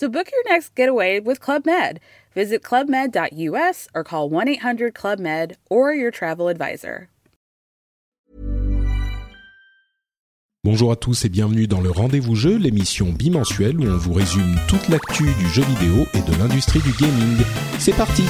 So book your next getaway with Club Med. Visit clubmed.us or call 1 800 Club Med or your travel advisor. Bonjour à tous et bienvenue dans le Rendez-vous Jeu, l'émission bimensuelle où on vous résume toute l'actu du jeu vidéo et de l'industrie du gaming. C'est parti!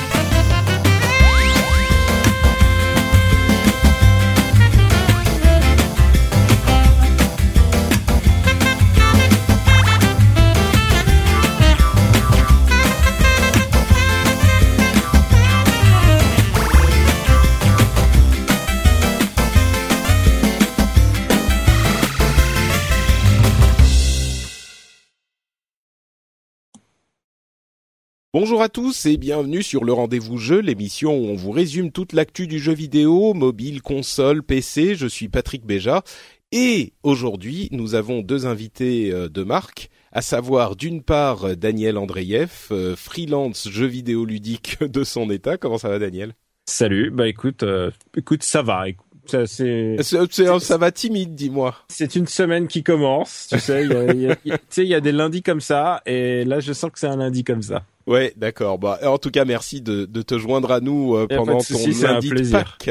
Bonjour à tous et bienvenue sur le rendez-vous jeu, l'émission où on vous résume toute l'actu du jeu vidéo, mobile, console, PC. Je suis Patrick Béja et aujourd'hui nous avons deux invités euh, de marque, à savoir d'une part Daniel Andreyev, euh, freelance jeu vidéo ludique de son état. Comment ça va Daniel? Salut, bah écoute, euh, écoute ça va. Ça, c'est, ça va timide, dis-moi. C'est une semaine qui commence, tu sais. Il y a, y a des lundis comme ça, et là, je sens que c'est un lundi comme ça. Ouais, d'accord. Bah, en tout cas, merci de, de te joindre à nous euh, pendant ton lundi de Pâques.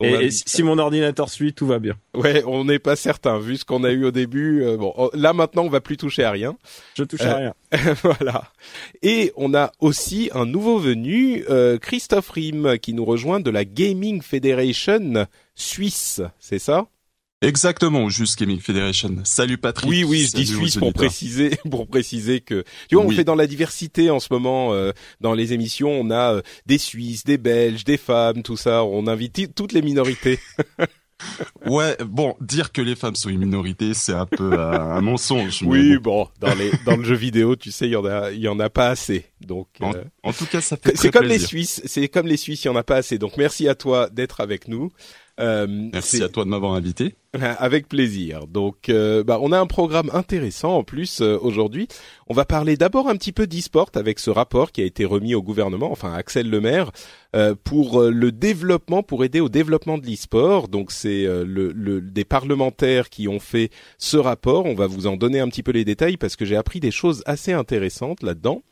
Et, si mon ordinateur suit, tout va bien. Ouais, on n'est pas certain vu ce qu'on a eu au début. Euh, bon, oh, là maintenant, on va plus toucher à rien. Je touche à rien. voilà. Et on a aussi un nouveau venu, euh, Christophe Rim, qui nous rejoint de la Gaming Federation Suisse. C'est ça? Exactement, juste Gaming Federation. Salut Patrick. Oui, oui, je dis Suisse pour préciser, pour préciser que tu vois, on fait dans la diversité en ce moment euh, dans les émissions. On a euh, des Suisses, des Belges, des femmes, tout ça. On invite toutes les minorités. ouais, bon, dire que les femmes sont une minorité, c'est un peu euh, un mensonge. Oui, bon. dans les dans le jeu vidéo, tu sais, il y en a il y en a pas assez. Donc en, tout cas, ça fait C'est comme les Suisses, c'est comme les Suisses, il y en a pas assez. Donc merci à toi d'être avec nous. Euh, Merci à toi de m'avoir invité. Avec plaisir. Donc, euh, bah, on a un programme intéressant en plus euh, aujourd'hui. On va parler d'abord un petit peu d'e-sport avec ce rapport qui a été remis au gouvernement, enfin Axel Lemaire, pour le développement, pour aider au développement de l'e-sport. Donc, c'est le, le, des parlementaires qui ont fait ce rapport. On va vous en donner un petit peu les détails parce que j'ai appris des choses assez intéressantes là-dedans.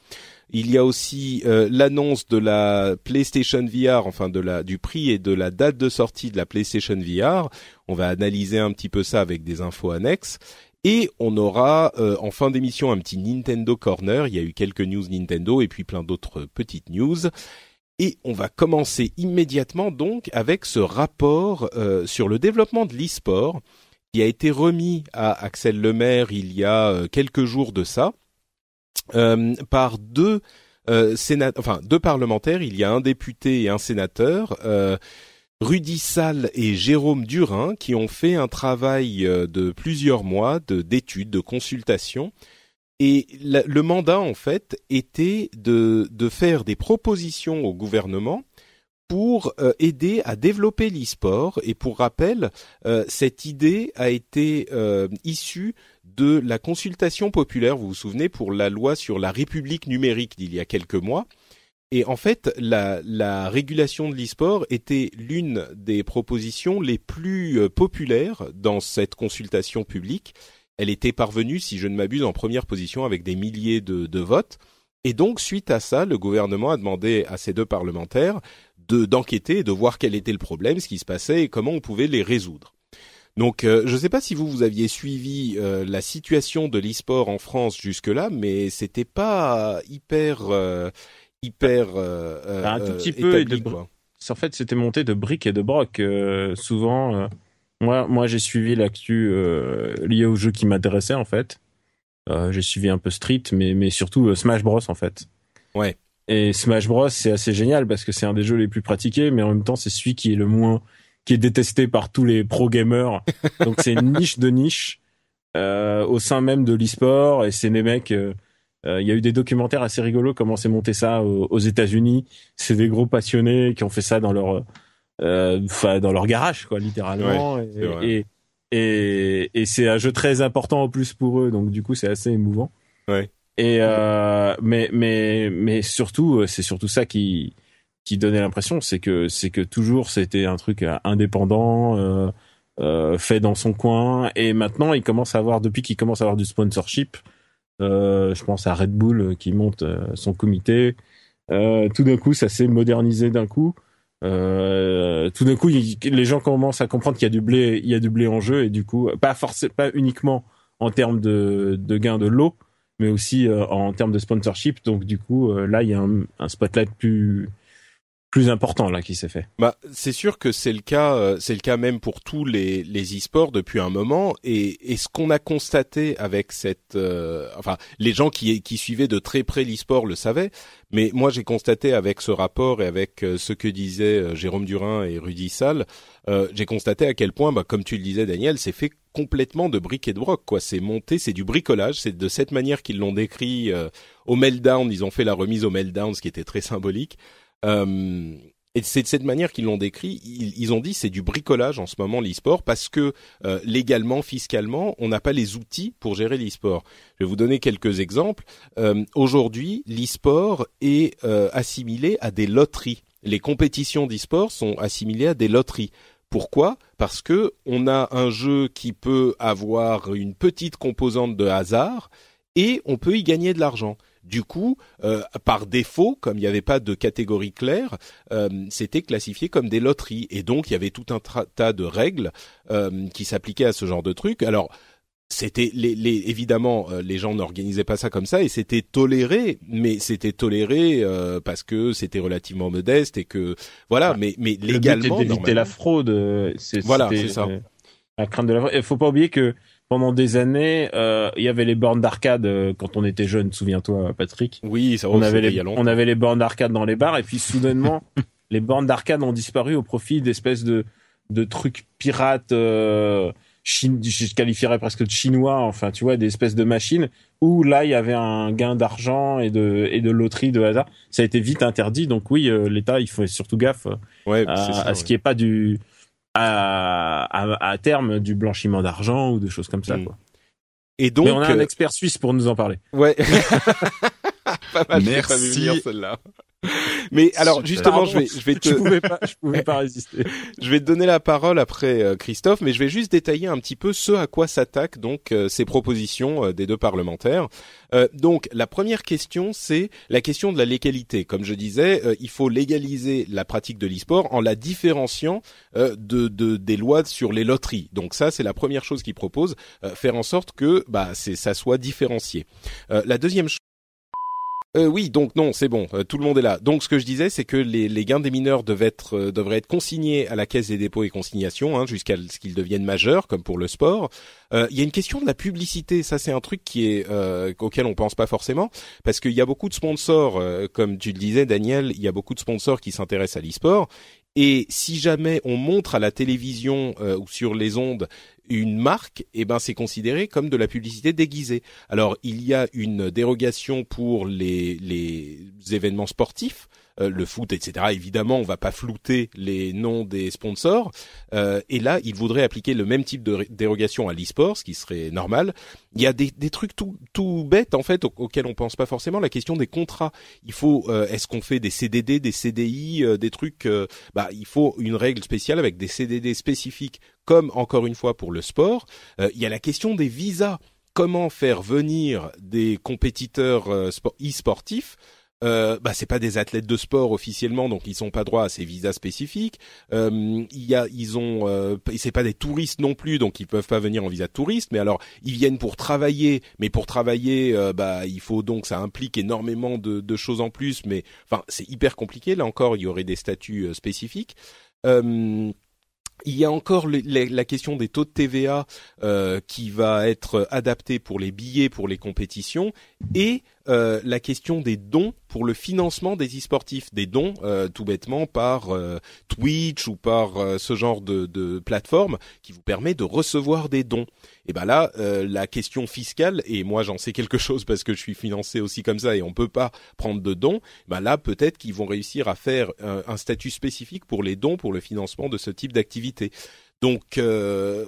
Il y a aussi euh, l'annonce de la PlayStation VR, enfin de la du prix et de la date de sortie de la PlayStation VR. On va analyser un petit peu ça avec des infos annexes. Et on aura euh, en fin d'émission un petit Nintendo Corner. Il y a eu quelques news Nintendo et puis plein d'autres petites news. Et on va commencer immédiatement donc avec ce rapport euh, sur le développement de l'e-sport qui a été remis à Axel Lemaire il y a quelques jours de ça. Euh, par deux euh, enfin deux parlementaires. Il y a un député et un sénateur. Euh, Rudy Salle et Jérôme Durin qui ont fait un travail de plusieurs mois de d'études, de consultation. Et le mandat, en fait, était de, de faire des propositions au gouvernement pour aider à développer l'e-sport. Et pour rappel, cette idée a été euh, issue de la consultation populaire, vous vous souvenez, pour la loi sur la République numérique d'il y a quelques mois. Et en fait, la, la régulation de l'e-sport était l'une des propositions les plus populaires dans cette consultation publique. Elle était parvenue, si je ne m'abuse, en première position avec des milliers de, de votes. Et donc, suite à ça, le gouvernement a demandé à ces deux parlementaires de d'enquêter, de voir quel était le problème, ce qui se passait et comment on pouvait les résoudre. Donc, euh, je ne sais pas si vous vous aviez suivi euh, la situation de l'e-sport en France jusque-là, mais c'était pas hyper euh, hyper un tout petit peu. Établi, En fait, c'était monté de briques et de broc. souvent, moi, moi, j'ai suivi l'actu liée au jeu qui m'intéressait en fait. j'ai suivi un peu Street, mais mais surtout Smash Bros en fait. Ouais. Et Smash Bros, c'est assez génial parce que c'est un des jeux les plus pratiqués, mais en même temps, c'est celui qui est le moins, qui est détesté par tous les pro gamers. Donc c'est une niche de niche euh, au sein même de l'e-sport, et c'est des mecs. Euh, il y a eu des documentaires assez rigolos comment c'est monté ça aux, États-Unis. C'est des gros passionnés qui ont fait ça dans leur, enfin dans leur garage, quoi, littéralement. et, et, et c'est un jeu très important en plus pour eux, donc du coup c'est assez émouvant. Ouais. Et euh, mais mais mais surtout c'est surtout ça qui qui donnait l'impression, c'est que c'est que toujours c'était un truc indépendant, euh, euh, fait dans son coin, et maintenant il commence à avoir depuis qu'il commence à avoir du sponsorship. Euh, je pense à Red Bull qui monte euh, son comité. Euh, tout d'un coup, ça s'est modernisé d'un coup. Euh, tout d'un coup, les gens commencent à comprendre qu'il y a du blé, il y a du blé en jeu et du coup, pas forcément, pas uniquement en termes de, de gain de l'eau, mais aussi euh, en termes de sponsorship. Donc du coup, euh, là, il y a un spotlight plus plus important là qui s'est fait. Bah c'est sûr que c'est le cas, euh, c'est le cas même pour tous les les e-sports depuis un moment et, et ce qu'on a constaté avec cette, euh, enfin les gens qui qui suivaient de très près l'e-sport le savaient, mais moi j'ai constaté avec ce rapport et avec euh, ce que disaient Jérôme Durin et Rudy Sall, j'ai constaté à quel point, bah, comme tu le disais Daniel, c'est fait complètement de briques et de broc quoi. C'est monté, c'est du bricolage, c'est de cette manière qu'ils l'ont décrit au meltdown. Ils ont fait la remise au meltdown, ce qui était très symbolique. Euh, et c'est de cette manière qu'ils l'ont décrit. Ils, ont dit c'est du bricolage en ce moment l'e-sport parce que euh, légalement, fiscalement, on n'a pas les outils pour gérer l'e-sport. Je vais vous donner quelques exemples. Euh, Aujourd'hui, l'e-sport est assimilé à des loteries. Les compétitions d'e-sport sont assimilées à des loteries. Pourquoi? Parce que on a un jeu qui peut avoir une petite composante de hasard et on peut y gagner de l'argent. Du coup, euh, par défaut, comme il n'y avait pas de catégorie claire, euh, c'était classifié comme des loteries. Et donc, il y avait tout un tas de règles euh, qui s'appliquaient à ce genre de trucs. Alors, c'était les, les, évidemment les gens n'organisaient pas ça comme ça et c'était toléré mais c'était toléré parce que c'était relativement modeste et que voilà mais mais légalement d'éviter la fraude c'est voilà c'est ça la crainte de la fraude il faut pas oublier que pendant des années, euh, il y avait les bornes d'arcade euh, quand on était jeune. Souviens-toi, Patrick. Oui, ça on avait les, on avait les bornes d'arcade dans les bars et puis soudainement, les bornes d'arcade ont disparu au profit d'espèces de de trucs pirates. Euh, je qualifierais presque de chinois, enfin tu vois, des espèces de machines où là il y avait un gain d'argent et de et de loterie de hasard. Ça a été vite interdit, donc oui, euh, l'État il faut surtout gaffe ouais, à, ce qui est pas du à, à, terme du blanchiment d'argent ou des choses comme ça. Mm. Quoi. Et donc, Mais on a un euh, expert suisse pour nous en parler. Ouais. pas mal, Merci. celle-là. Mais alors justement, je vais, je vais te, je pouvais pas, je pouvais pas résister. je vais te donner la parole après euh, Christophe, mais je vais juste détailler un petit peu ce à quoi s'attaquent donc euh, ces propositions euh, des deux parlementaires. donc la première question, c'est la question de la légalité. Comme je disais, il faut légaliser la pratique de l'e-sport en la différenciant de, de, des lois sur les loteries. Donc ça, c'est la première chose qu'ils proposent, faire en sorte que bah c'est ça soit différencié. la deuxième chose euh, oui, donc non, c'est bon, euh, tout le monde est là. Donc ce que je disais, c'est que les, gains des mineurs devaient être, euh, devraient être consignés à la caisse des dépôts et consignations hein, jusqu'à ce qu'ils deviennent majeurs, comme pour le sport. Il y a une question de la publicité, ça c'est un truc qui est auquel on pense pas forcément, parce qu'il y a beaucoup de sponsors, comme tu le disais, Daniel, il y a beaucoup de sponsors qui s'intéressent à l'e-sport et si jamais on montre à la télévision ou sur les ondes une marque, eh ben c'est considéré comme de la publicité déguisée. Alors il y a une dérogation pour les, événements sportifs, euh, le foot, etc. Évidemment, on va pas flouter les noms des sponsors. Euh, et là, il voudrait appliquer le même type de dérogation à l'e-sport, ce qui serait normal. Il y a des, des trucs tout, tout bêtes en fait auxquels on pense pas forcément. La question des contrats. Il faut, euh, est-ce qu'on fait des CDD, des CDI, des trucs Bah, il faut une règle spéciale avec des CDD spécifiques, comme encore une fois pour le sport. il y a la question des visas comment faire venir des compétiteurs e-sportifs euh, bah c'est pas des athlètes de sport officiellement, donc ils sont pas droit à ces visas spécifiques. Euh, il y a, ils ont, euh, c'est pas des touristes non plus, donc ils peuvent pas venir en visa de touriste. Mais alors, ils viennent pour travailler, mais pour travailler, euh, bah il faut donc ça implique énormément de, de choses en plus. Mais enfin, c'est hyper compliqué. Là encore, il y aurait des statuts euh, spécifiques. Euh, il y a encore la question des taux de TVA euh, qui va être adapté pour les billets, pour les compétitions, et euh, la question des dons pour le financement des e-sportifs, des dons euh, tout bêtement par euh, Twitch ou par ce genre de, plateforme qui vous permet de recevoir des dons. Et ben là, la question fiscale et moi j'en sais quelque chose parce que je suis financé aussi comme ça et on peut pas prendre de dons. Ben là, peut-être qu'ils vont réussir à faire un statut spécifique pour les dons pour le financement de ce type d'activité. Donc,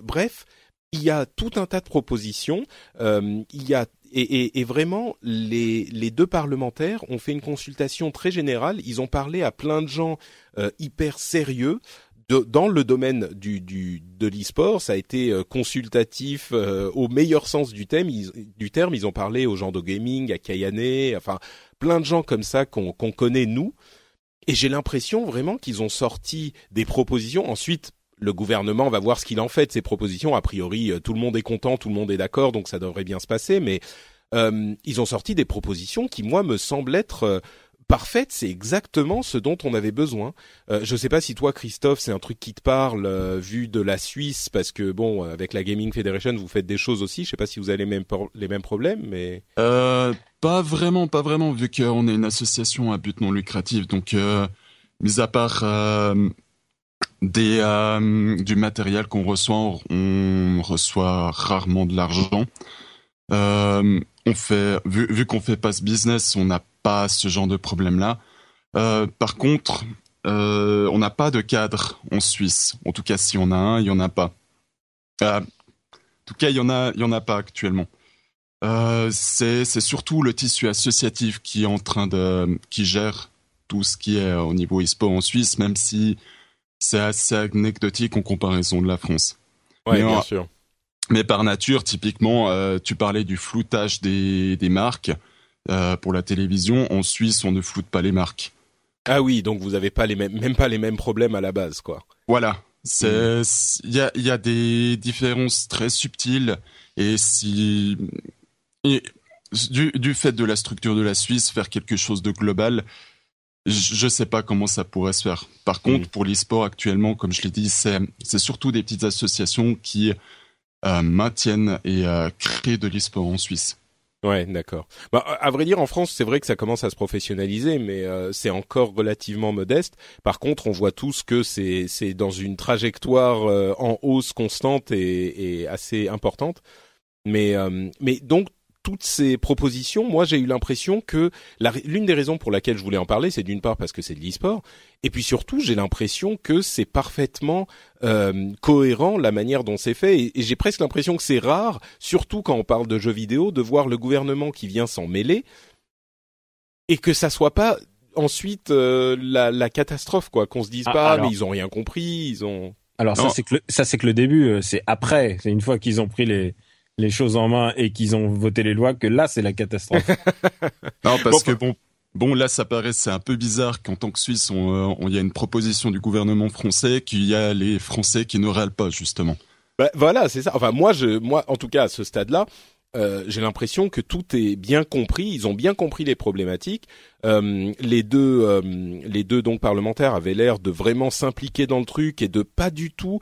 bref il y a tout un tas de propositions. Il y a et, et, et, vraiment, les, les, deux parlementaires ont fait une consultation très générale. Ils ont parlé à plein de gens euh, hyper sérieux. De, dans le domaine du, du de l'e-sport, ça a été euh, consultatif euh, au meilleur sens du thème. Ils, du terme, ils ont parlé aux gens de gaming, à Kayane, enfin plein de gens comme ça qu'on qu'on connaît nous. Et j'ai l'impression vraiment qu'ils ont sorti des propositions. Ensuite, le gouvernement va voir ce qu'il en fait de ces propositions. A priori, euh, tout le monde est content, tout le monde est d'accord, donc ça devrait bien se passer. Mais euh, ils ont sorti des propositions qui, moi, me semblent être euh, parfaites. C'est exactement ce dont on avait besoin. Euh, je ne sais pas si toi, Christophe, c'est un truc qui te parle vu de la Suisse, parce que bon, avec la Gaming Federation, vous faites des choses aussi. Je ne sais pas si vous avez les mêmes les mêmes problèmes, mais pas vraiment, pas vraiment, vu qu'on est une association à but non lucratif. Donc, mis à part euh, du matériel qu'on reçoit, on reçoit rarement de l'argent. Euh, on fait, vu, vu qu'on fait pas ce business, on n'a pas ce genre de problème-là. Euh, par contre, on n'a pas de cadre en Suisse. En tout cas, si on a un, il y en a pas. En tout cas, il y en a, il y en a pas actuellement. C'est surtout le tissu associatif qui est en train de, qui gère tout ce qui est au niveau e-sport en Suisse, même si c'est assez anecdotique en comparaison de la France. Oui, bien sûr. Mais par nature, typiquement, euh, tu parlais du floutage des, des marques euh, pour la télévision. En Suisse, on ne floute pas les marques. Ah oui, donc vous n'avez pas les mêmes, même pas les mêmes problèmes à la base, quoi. Voilà. C'est, il y a, y a des différences très subtiles et si, du, du fait de la structure de la Suisse, faire quelque chose de global, je sais pas comment ça pourrait se faire. Par contre, mm. pour l'e-sport actuellement, comme je l'ai dit, c'est c'est surtout des petites associations qui euh, maintiennent et euh, créent de l'e-sport en Suisse. Ouais, d'accord. Bah, à vrai dire, en France, c'est vrai que ça commence à se professionnaliser, mais euh, c'est encore relativement modeste. Par contre, on voit tous que c'est c'est dans une trajectoire euh, en hausse constante et, et assez importante. Mais euh, mais donc toutes ces propositions, moi j'ai eu l'impression que l'une des raisons pour laquelle je voulais en parler, c'est d'une part parce que c'est de l'e-sport, et puis surtout j'ai l'impression que c'est parfaitement euh, cohérent la manière dont c'est fait, et, j'ai presque l'impression que c'est rare, surtout quand on parle de jeux vidéo, de voir le gouvernement qui vient s'en mêler, et que ça soit pas ensuite euh, la, la, catastrophe, quoi, qu'on se dise ah, pas, mais ils ont rien compris, ils ont... Alors ça c'est que ça c'est que le début, euh, c'est après, c'est une fois qu'ils ont pris les les choses en main et qu'ils ont voté les lois que là c'est la catastrophe. non parce que bon bon là ça paraît c'est un peu bizarre qu'en tant que Suisse on il y a une proposition du gouvernement français qu'il y a les Français qui ne râlent pas justement. Bah, voilà c'est ça. Enfin moi je moi en tout cas à ce stade là. Euh, j'ai l'impression que tout est bien compris. Ils ont bien compris les problématiques. Euh, les deux, euh, les deux donc parlementaires avaient l'air de vraiment s'impliquer dans le truc et de pas du tout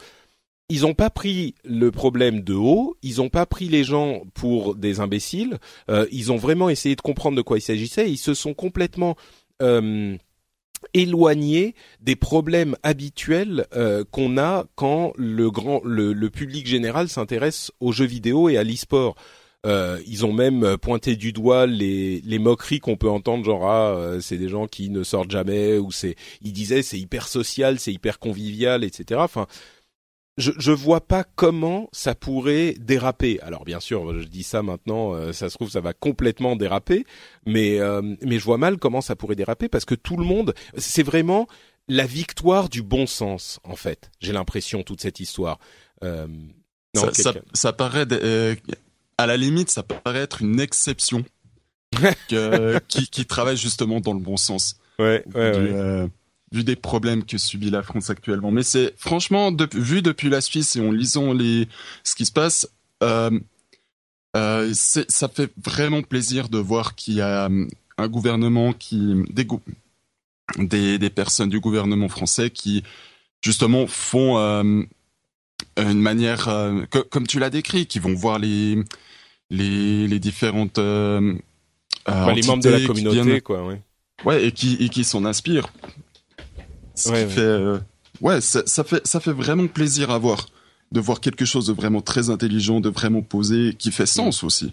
ils n'ont pas pris le problème de haut, ils n'ont pas pris les gens pour des imbéciles, euh, ils ont vraiment essayé de comprendre de quoi il s'agissait, ils se sont complètement euh, éloignés des problèmes habituels euh, qu'on a quand le grand le, le public général s'intéresse aux jeux vidéo et à l'e-sport. Euh, ils ont même pointé du doigt les, les moqueries qu'on peut entendre, genre ah euh, c'est des gens qui ne sortent jamais ou c'est ils disaient c'est hyper social, c'est hyper convivial, etc. Enfin je je vois pas comment ça pourrait déraper. Alors bien sûr, je dis ça maintenant, euh, ça se trouve ça va complètement déraper, mais euh, mais je vois mal comment ça pourrait déraper parce que tout le monde, c'est vraiment la victoire du bon sens en fait. J'ai l'impression toute cette histoire. Euh, non, ça, ça, ça, paraît à la limite, ça paraît être une exception qui qui travaille justement dans le bon sens. Ouais, ouais, ouais vu des problèmes que subit la France actuellement. Mais c'est franchement vu depuis la Suisse et en lisant les ce qui se passe, euh, euh, ça fait vraiment plaisir de voir qu'il y a euh, un gouvernement qui des, des, des personnes du gouvernement français qui justement font euh, une manière comme tu l'as décrit, qui vont voir les les, les différentes bah, les membres de la communauté, quoi. Ouais. ouais, et qui et qui s'en inspirent. Ce qui fait, ouais, ça, ça, fait ça fait vraiment plaisir à voir, de voir quelque chose de vraiment très intelligent, de vraiment posé, qui fait sens mm. aussi.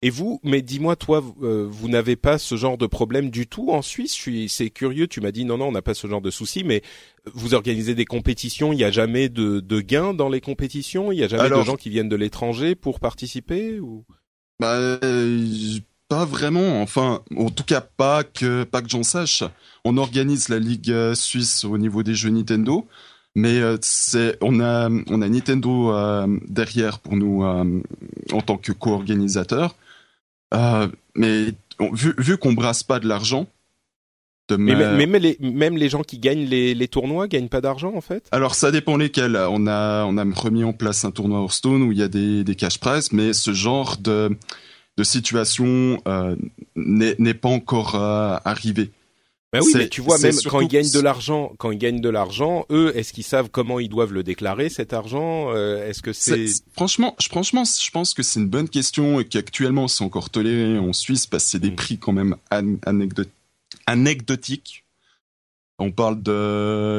Et vous, mais dis-moi, toi, euh, vous n'avez pas ce genre de problème du tout en Suisse? Je suis, c'est curieux. Tu m'as dit non, non, on n'a pas ce genre de souci, mais vous organisez des compétitions. Il n'y a jamais de, de gains dans les compétitions? Il n'y a jamais de gens qui viennent de l'étranger pour participer ou? Bah, pas vraiment. Enfin, en tout cas, pas que pas que j'en sache. On organise la ligue euh, suisse au niveau des jeux Nintendo. Mais euh, c'est on a on a Nintendo derrière pour nous en tant que co-organisateur euh, mais vu, vu qu'on brasse pas de l'argent, mais même, les, même les gens qui gagnent les, les tournois gagnent pas d'argent en fait? Alors ça dépend lesquels. On a on a remis en place un tournoi Hearthstone où il y a des, des cash prizes, mais ce genre de de situation euh, n'est pas encore euh, arrivé. Ben oui, mais tu vois, même quand ils gagnent de l'argent, quand ils gagnent de l'argent, eux, est-ce qu'ils savent comment ils doivent le déclarer cet argent euh, Est-ce que c'est franchement, je, franchement, je pense que c'est une bonne question et qu'actuellement c'est encore toléré en Suisse parce que c'est des mm. prix quand même anecdotiques. On parle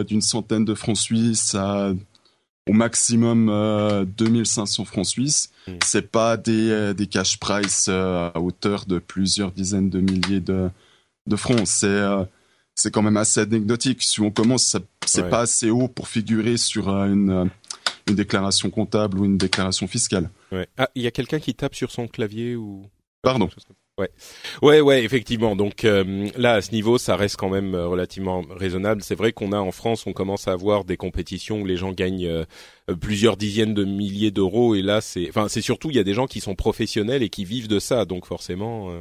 d'une centaine de francs suisses à au maximum euh, 2500 francs suisses. Mm. C'est pas des euh, des cash price euh, à hauteur de plusieurs dizaines de milliers de de francs. C'est c'est quand même assez anecdotique. Si on commence, c'est pas assez haut pour figurer sur euh, une, euh, une déclaration comptable ou une déclaration fiscale. Ouais. Ah, il y a quelqu'un qui tape sur son clavier ou Pardon. Ouais, ouais, ouais, effectivement. Donc euh, là, à ce niveau, ça reste quand même relativement raisonnable. C'est vrai qu'on a en France, on commence à avoir des compétitions où les gens gagnent plusieurs dizaines de milliers d'euros, et là, c'est, enfin, c'est surtout il y a des gens qui sont professionnels et qui vivent de ça, donc forcément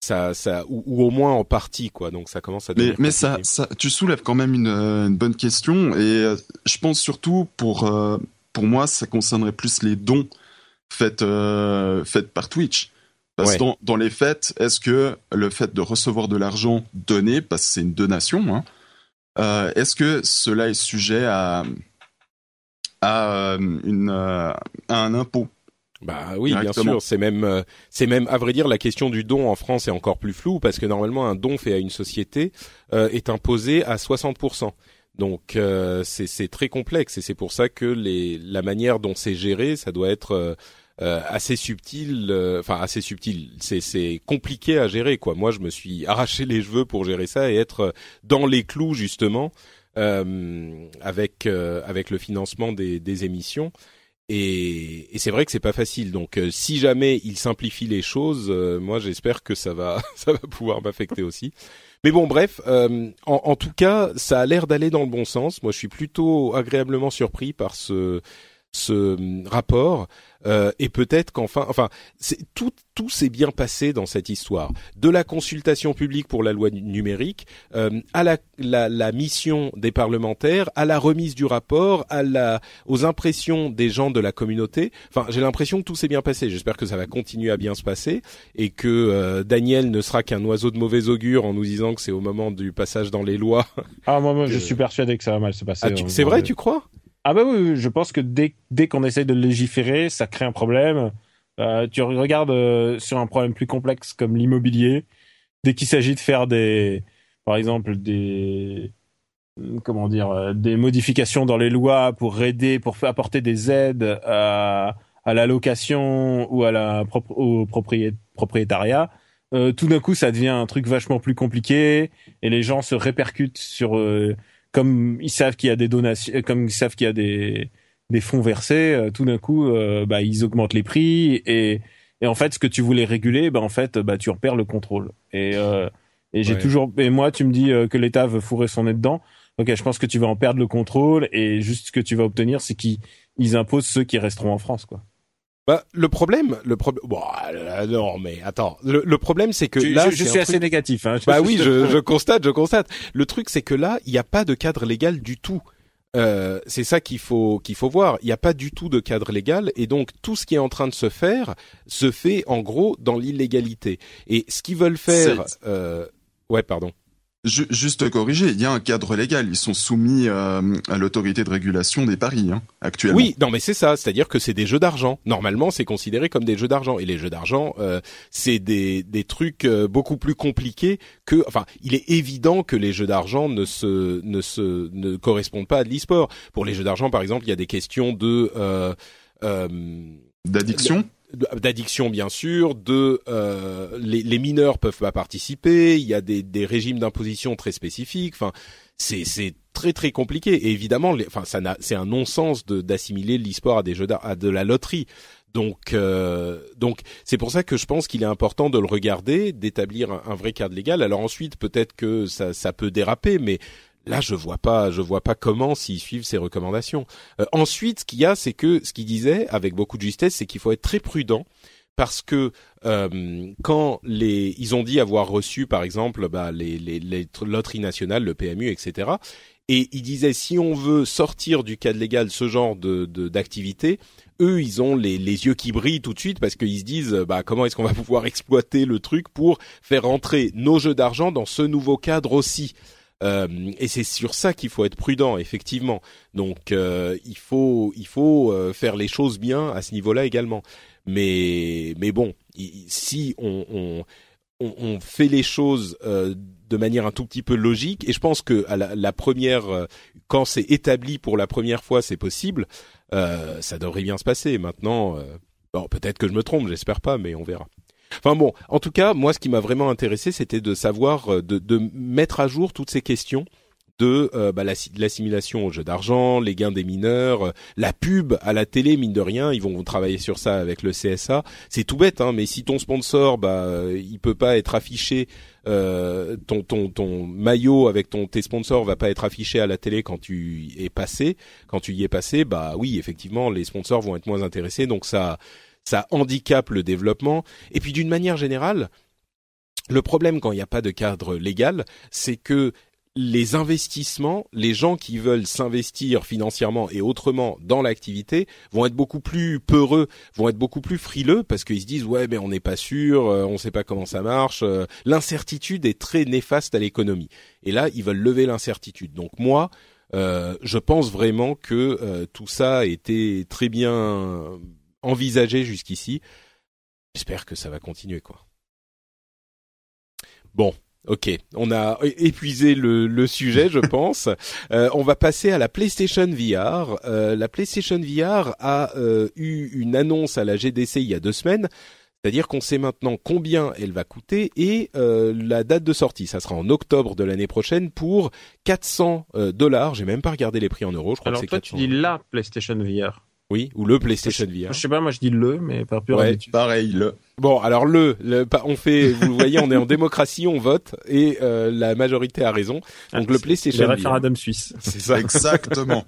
ça, ça ou, au moins en partie quoi. Donc ça commence à. Mais, mais ça, ça, tu soulèves quand même une, une bonne question et euh, je pense surtout pour euh, pour moi ça concernerait plus les dons faits euh, faits par Twitch. Parce que dans, dans, les faits, est-ce que le fait de recevoir de l'argent donné, parce que c'est une donation, hein, euh, est-ce que cela est sujet à à une à un impôt bah oui, bien sûr. C'est même, euh, c'est même, à vrai dire, la question du don en France est encore plus floue parce que normalement un don fait à une société euh, est imposé à 60%. Donc euh, c'est très complexe et c'est pour ça que les, la manière dont c'est géré, ça doit être assez subtil. Enfin assez subtil. C'est compliqué à gérer quoi. Moi, je me suis arraché les cheveux pour gérer ça et être dans les clous justement avec avec le financement des, des émissions. Et, et c'est vrai que c'est pas facile. Donc, euh, si jamais il simplifie les choses, euh, moi j'espère que ça va, ça va pouvoir m'affecter aussi. Mais bon, bref, euh, en, en, tout cas, ça a l'air d'aller dans le bon sens. Moi, je suis plutôt agréablement surpris par ce ce rapport. Euh, et peut-être qu'enfin, enfin, tout tout s'est bien passé dans cette histoire. De la consultation publique pour la loi numérique, euh, à la, la, la, mission des parlementaires, à la remise du rapport, à la, aux impressions des gens de la communauté. Enfin, j'ai l'impression que tout s'est bien passé. J'espère que ça va continuer à bien se passer et que euh, Daniel ne sera qu'un oiseau de mauvais augure en nous disant que c'est au moment du passage dans les lois. Ah moi, moi je suis persuadé que ça va mal se passer. Ah, c'est vrai, tu crois? Ah bah oui, je pense que dès, dès qu'on essaye de légiférer, ça crée un problème. Euh, tu regardes euh, sur un problème plus complexe comme l'immobilier, dès qu'il s'agit de faire des, par exemple, des, comment dire, euh, des modifications dans les lois pour aider, pour apporter des aides à, à la location ou à la au propriétariat, euh, tout d'un coup, ça devient un truc vachement plus compliqué et les gens se répercutent sur euh, comme ils savent qu'il y a des donations, euh, comme ils savent qu'il y a des des fonds versés, euh, tout d'un coup, euh, bah, ils augmentent les prix et et en fait, ce que tu voulais réguler, bah en fait, bah tu en perds le contrôle. Et et j'ai toujours et moi, tu me dis que l'État veut fourrer son nez dedans. Ok, je pense que tu vas en perdre le contrôle et juste ce que tu vas obtenir, c'est qu'ils imposent ceux qui resteront en France, quoi. Bah, le problème, le problème, bon, non, mais attends, le, problème c'est que là, je, suis assez négatif. Hein, bah oui, je, je, constate, je constate. Le truc c'est que là, il n'y a pas de cadre légal du tout. Euh, c'est ça qu'il faut qu'il faut voir. Il n'y a pas du tout de cadre légal et donc tout ce qui est en train de se faire se fait en gros dans l'illégalité. Et ce qu'ils veulent faire, euh... ouais, pardon. Juste corriger, il y a un cadre légal. Ils sont soumis euh, à l'autorité de régulation des paris hein, actuellement. Oui, non, mais c'est ça. C'est-à-dire que c'est des jeux d'argent. Normalement, c'est considéré comme des jeux d'argent. Et les jeux d'argent, euh, c'est des, des trucs euh, beaucoup plus compliqués que. Enfin, il est évident que les jeux d'argent ne se ne se ne correspondent pas à de l'e-sport. Pour les jeux d'argent, par exemple, il y a des questions de d'addiction? D'addiction bien sûr, de euh, les, les, mineurs peuvent pas participer, il y a des, des régimes d'imposition très spécifiques. Enfin, c'est c'est très très compliqué. Et évidemment, enfin ça c'est un non-sens d'assimiler l'e-sport à des jeux à de la loterie. Donc euh, donc c'est pour ça que je pense qu'il est important de le regarder, d'établir un, un, vrai cadre légal. Alors ensuite peut-être que ça ça peut déraper, mais Là, je vois pas, je vois pas comment s'ils suivent ces recommandations. Euh, ensuite, ce qu'il y a, c'est que ce qu'il disait avec beaucoup de justesse, c'est qu'il faut être très prudent parce que euh, quand les, ils ont dit avoir reçu, par exemple, bah, les, les, les loteries nationales, le PMU, etc. Et ils disaient si on veut sortir du cadre légal ce genre de d'activité, eux ils ont les, les yeux qui brillent tout de suite parce qu'ils se disent bah comment est-ce qu'on va pouvoir exploiter le truc pour faire entrer nos jeux d'argent dans ce nouveau cadre aussi. Euh, et c'est sur ça qu'il faut être prudent, effectivement. Donc euh, il faut il faut euh, faire les choses bien à ce niveau-là également. Mais mais bon, si on, on on, fait les choses de manière un tout petit peu logique, et je pense que à la, première, quand c'est établi pour la première fois, c'est possible, ça devrait bien se passer. Maintenant, bon, peut-être que je me trompe, j'espère pas, mais on verra. Enfin bon, en tout cas, moi, ce qui m'a vraiment intéressé, c'était de savoir, euh, de, de, mettre à jour toutes ces questions de euh, bah, l'assimilation au jeu d'argent, les gains des mineurs, euh, la pub à la télé, mine de rien, ils vont travailler sur ça avec le CSA. C'est tout bête, hein, mais si ton sponsor, bah, il peut pas être affiché, ton, ton, ton maillot avec ton tes sponsors va pas être affiché à la télé quand tu es passé, quand tu y es passé, bah oui, effectivement, les sponsors vont être moins intéressés, donc ça ça handicape le développement. Et puis d'une manière générale, le problème quand il n'y a pas de cadre légal, c'est que les investissements, les gens qui veulent s'investir financièrement et autrement dans l'activité vont être beaucoup plus peureux, vont être beaucoup plus frileux parce qu'ils se disent ouais mais on n'est pas sûr, euh, on ne sait pas comment ça marche. Euh, l'incertitude est très néfaste à l'économie. Et là ils veulent lever l'incertitude. Donc moi euh, je pense vraiment que tout ça été très bien envisagé jusqu'ici. J'espère que ça va continuer quoi. Bon, ok, on a épuisé le, sujet, je pense. Euh, on va passer à la PlayStation VR. Euh, la PlayStation VR a euh, eu une annonce à la GDC il y a deux semaines. C'est-à-dire qu'on sait maintenant combien elle va coûter et la date de sortie. Ça sera en octobre de l'année prochaine pour 400 dollars. J'ai même pas regardé les prix en euros. Je crois Alors que c'est toi, tu dis la PlayStation VR. Oui, ou le PlayStation VR. Je sais pas, moi je dis le, mais par pure ouais, Pareil, le. Bon, alors le, le, on fait, vous voyez, on est en démocratie, on vote et euh, la majorité a raison. Donc ah, le PlayStation. Le référendum suisse. C'est ça. Exactement.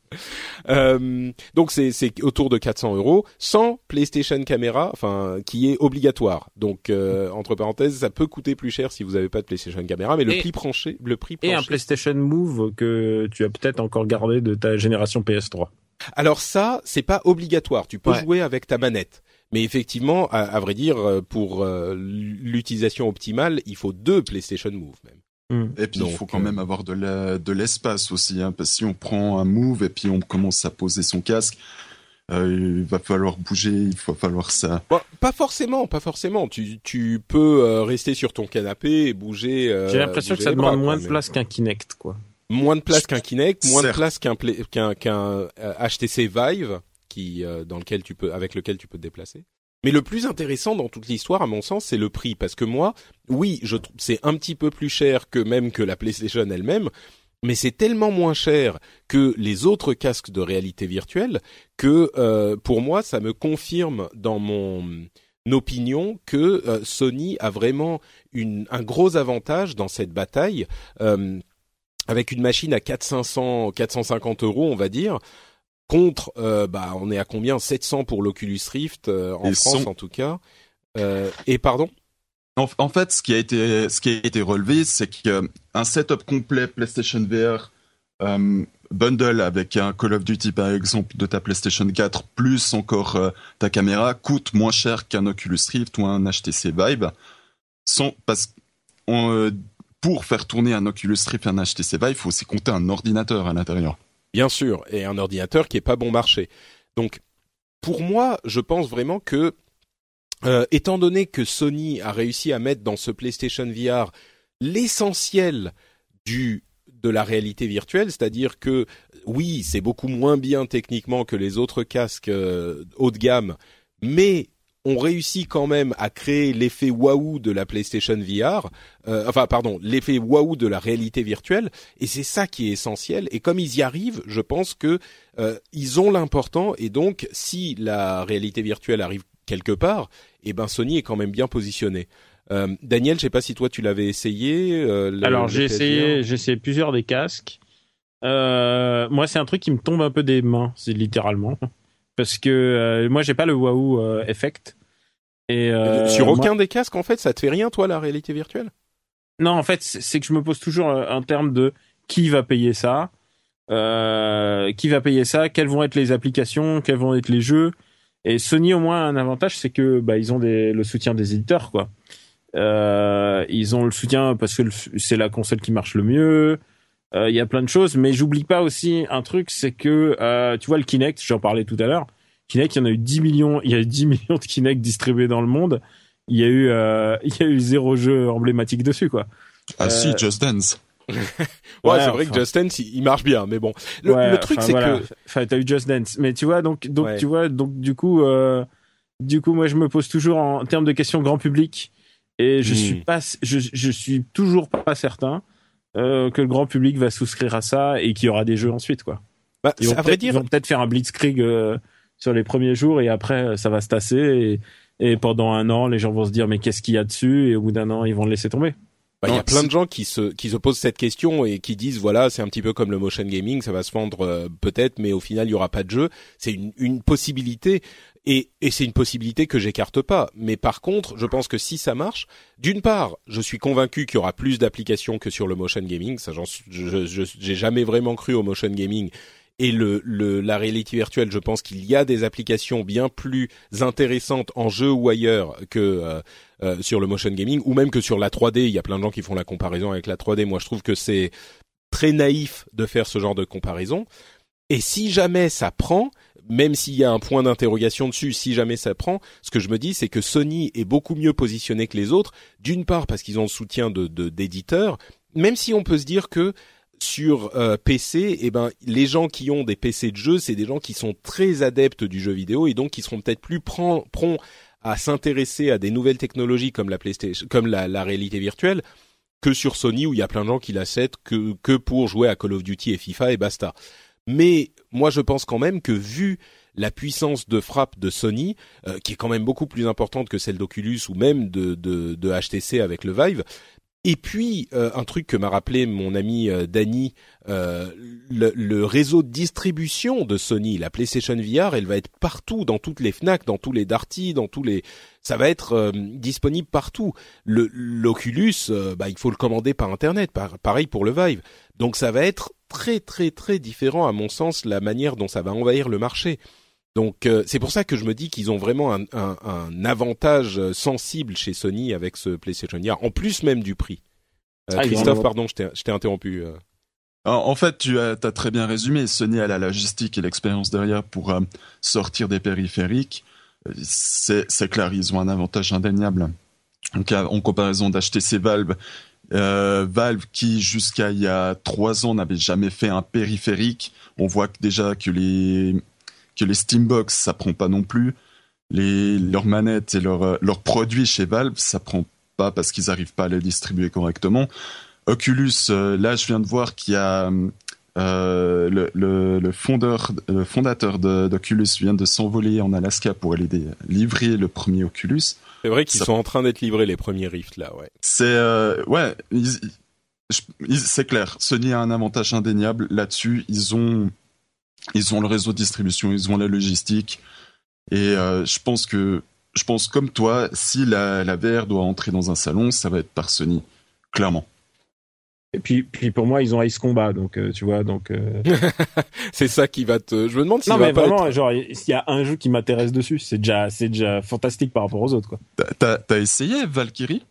euh, donc c'est c'est autour de 400 euros sans PlayStation Camera, enfin qui est obligatoire. Donc euh, entre parenthèses, ça peut coûter plus cher si vous n'avez pas de PlayStation Camera, mais le prix plancher, le prix Et un PlayStation Move que tu as peut-être encore gardé de ta génération PS3. Alors ça, c'est pas obligatoire. Tu peux jouer avec ta manette. Mais effectivement, à, vrai dire, euh, pour euh, l'utilisation optimale, il faut deux PlayStation Move même. Hmm. Et puis il faut quand euh, même avoir de l'espace aussi, hein, parce que si on prend un Move et puis on commence à poser son casque, il va falloir bouger, il va falloir ça. pas forcément, pas forcément. Tu, tu peux rester sur ton canapé et bouger. J'ai l'impression que ça demande moins de place qu'un Kinect, quoi moins de place qu'un Kinect, moins de place qu'un HTC euh, Vive qui euh, dans lequel tu peux avec lequel tu peux te déplacer. Mais le plus intéressant dans toute l'histoire, à mon sens, c'est le prix, parce que moi, oui, je c'est un petit peu plus cher que même que la PlayStation elle-même, mais c'est tellement moins cher que les autres casques de réalité virtuelle que euh, pour moi, ça me confirme dans mon opinion que Sony a vraiment une, un gros avantage dans cette bataille avec une machine à 400, 450 euros, on va dire, contre, euh, bah, on est à combien? 700 pour l'Oculus Rift euh, en France en tout cas. Euh, et pardon? En, fait, ce qui a été, ce qui a été relevé, c'est qu'un setup complet PlayStation VR bundle avec un Call of Duty par exemple de ta PlayStation 4 plus encore ta caméra coûte moins cher qu'un Oculus Rift ou un HTC Vive. Sans, parce, on, pour faire tourner un Oculus Rift un HTC Vive, il faut aussi compter un ordinateur à l'intérieur. Bien sûr, et un ordinateur qui est pas bon marché. Donc, pour moi, je pense vraiment que, euh, étant donné que Sony a réussi à mettre dans ce PlayStation VR l'essentiel du de la réalité virtuelle, c'est-à-dire que oui, c'est beaucoup moins bien techniquement que les autres casques euh, haut de gamme, mais on réussit quand même à créer l'effet waouh de la PlayStation VR, euh, enfin pardon, l'effet waouh de la réalité virtuelle, et c'est ça qui est essentiel. Et comme ils y arrivent, je pense que euh, ils ont l'important, et donc si la réalité virtuelle arrive quelque part, eh ben Sony est quand même bien positionné. Euh, Daniel, je sais pas si toi tu l'avais essayé. Alors j'ai essayé, j'ai essayé plusieurs des casques. moi, c'est un truc qui me tombe un peu des mains, c'est littéralement parce que euh, moi j'ai pas le waouh euh, effect. Et euh, sur aucun des casques en fait, ça te fait rien toi la réalité virtuelle? Non, en fait, c'est que je me pose toujours un terme de qui va payer ça, qui va payer ça, quelles vont être les applications, quels vont être les jeux? Et Sony au moins un avantage, c'est que bah ils ont le soutien des éditeurs quoi. ils ont le soutien parce que c'est la console qui marche le mieux. Euh, il y a plein de choses, mais j'oublie pas aussi un truc, c'est que euh, tu vois le Kinect, j'en parlais tout à l'heure. Kinect, il y en a eu 10 millions, il y a eu 10 millions de Kinect distribués dans le monde. Il y a eu, euh, il y a eu zéro jeu emblématique dessus, quoi. Ah si, Just Dance. ouais, c'est vrai que Just Dance, il, marche bien, mais bon. Le, truc, c'est que, enfin, t'as eu Just Dance, mais tu vois, donc, donc, tu vois, donc, du coup, du coup, moi, je me pose toujours en, termes de questions grand public, et je hmm. suis pas, je, je suis toujours pas certain euh, que le grand public va souscrire à ça et qu'il y aura des jeux ensuite, quoi. Bah, ils, vont à vrai dire... peut-être faire un blitzkrieg euh, sur les premiers jours et après ça va se tasser et, et pendant un an les gens vont se dire mais qu'est-ce qu'il y a dessus? Et au bout d'un an ils vont le laisser tomber. Bah, il y a plein de gens qui se qui se posent cette question et qui disent voilà c'est un petit peu comme le motion gaming ça va se vendre euh, peut-être mais au final il y aura pas de jeu c'est une, une possibilité et, et c'est une possibilité que j'écarte pas. Mais par contre, je pense que si ça marche, d'une part, je suis convaincu qu'il y aura plus d'applications que sur le motion gaming. Ça, je, j'ai jamais vraiment cru au motion gaming. Et le, le la réalité virtuelle, je pense qu'il y a des applications bien plus intéressantes en jeu ou ailleurs que euh, euh, sur le motion gaming, ou même que sur la 3D. Il y a plein de gens qui font la comparaison avec la 3D. Moi, je trouve que c'est très naïf de faire ce genre de comparaison. Et si jamais ça prend, même s'il y a un point d'interrogation dessus, si jamais ça prend, ce que je me dis, c'est que Sony est beaucoup mieux positionné que les autres. D'une part parce qu'ils ont le soutien de d'éditeurs, même si on peut se dire que sur euh, PC, eh ben les gens qui ont des PC de jeu, c'est des gens qui sont très adeptes du jeu vidéo et donc qui seront peut-être plus prompts à s'intéresser à des nouvelles technologies comme la PlayStation, comme la, réalité virtuelle, que sur Sony où il y a plein de gens qui l'achètent que que pour jouer à Call of Duty et FIFA et basta. Mais moi, je pense quand même que vu la puissance de frappe de Sony, euh, qui est quand même beaucoup plus importante que celle d'Oculus ou même de, de, de, HTC avec le Vive. Et puis euh, un truc que m'a rappelé mon ami euh, Danny, euh, le, réseau de distribution de Sony, la PlayStation VR, elle va être partout, dans toutes les Fnac, dans tous les Darty, dans tous les, ça va être disponible partout. Le l'Oculus, bah il faut le commander par internet, pareil pour le Vive. Donc ça va être très très très différent à mon sens la manière dont ça va envahir le marché. Donc euh, c'est pour ça que je me dis qu'ils ont vraiment un, un, un, avantage sensible chez Sony avec ce PlayStation VR, en plus même du prix. Euh, ah, Christophe, pardon, je t'ai interrompu. Euh. en fait, tu as, as, très bien résumé. Sony a la logistique et l'expérience derrière pour sortir des périphériques. C'est clair, ils ont un avantage indéniable. Donc, en comparaison d'acheter ces Valve euh, Valve qui jusqu'à il y a trois ans n'avait jamais fait un périphérique. On voit déjà que les que les Steambox ça prend pas non plus. Les leurs manettes et leurs leurs produits chez Valve ça prend pas parce qu'ils arrivent pas à les distribuer correctement. Oculus, euh, là je viens de voir qu'il y a euh, le, le, le, fondeur, le fondateur d'Oculus vient de s'envoler en Alaska pour aller livrer le premier Oculus. C'est vrai qu'ils sont en train d'être livrés les premiers Rift là, ouais. C'est euh, ouais, c'est clair. Sony a un avantage indéniable là-dessus. Ils ont ils ont le réseau de distribution, ils ont la logistique, et euh, je pense que je pense comme toi, si la, la VR doit entrer dans un salon, ça va être par Sony, clairement. Et puis, puis pour moi, ils ont Ice Combat, donc euh, tu vois, donc. Euh... c'est ça qui va te. Je me demande si. Non, mais vraiment, genre, s'il y a un jeu qui m'intéresse dessus, c'est déjà, c'est déjà fantastique par rapport aux autres, quoi. T'as, t'as essayé Valkyrie?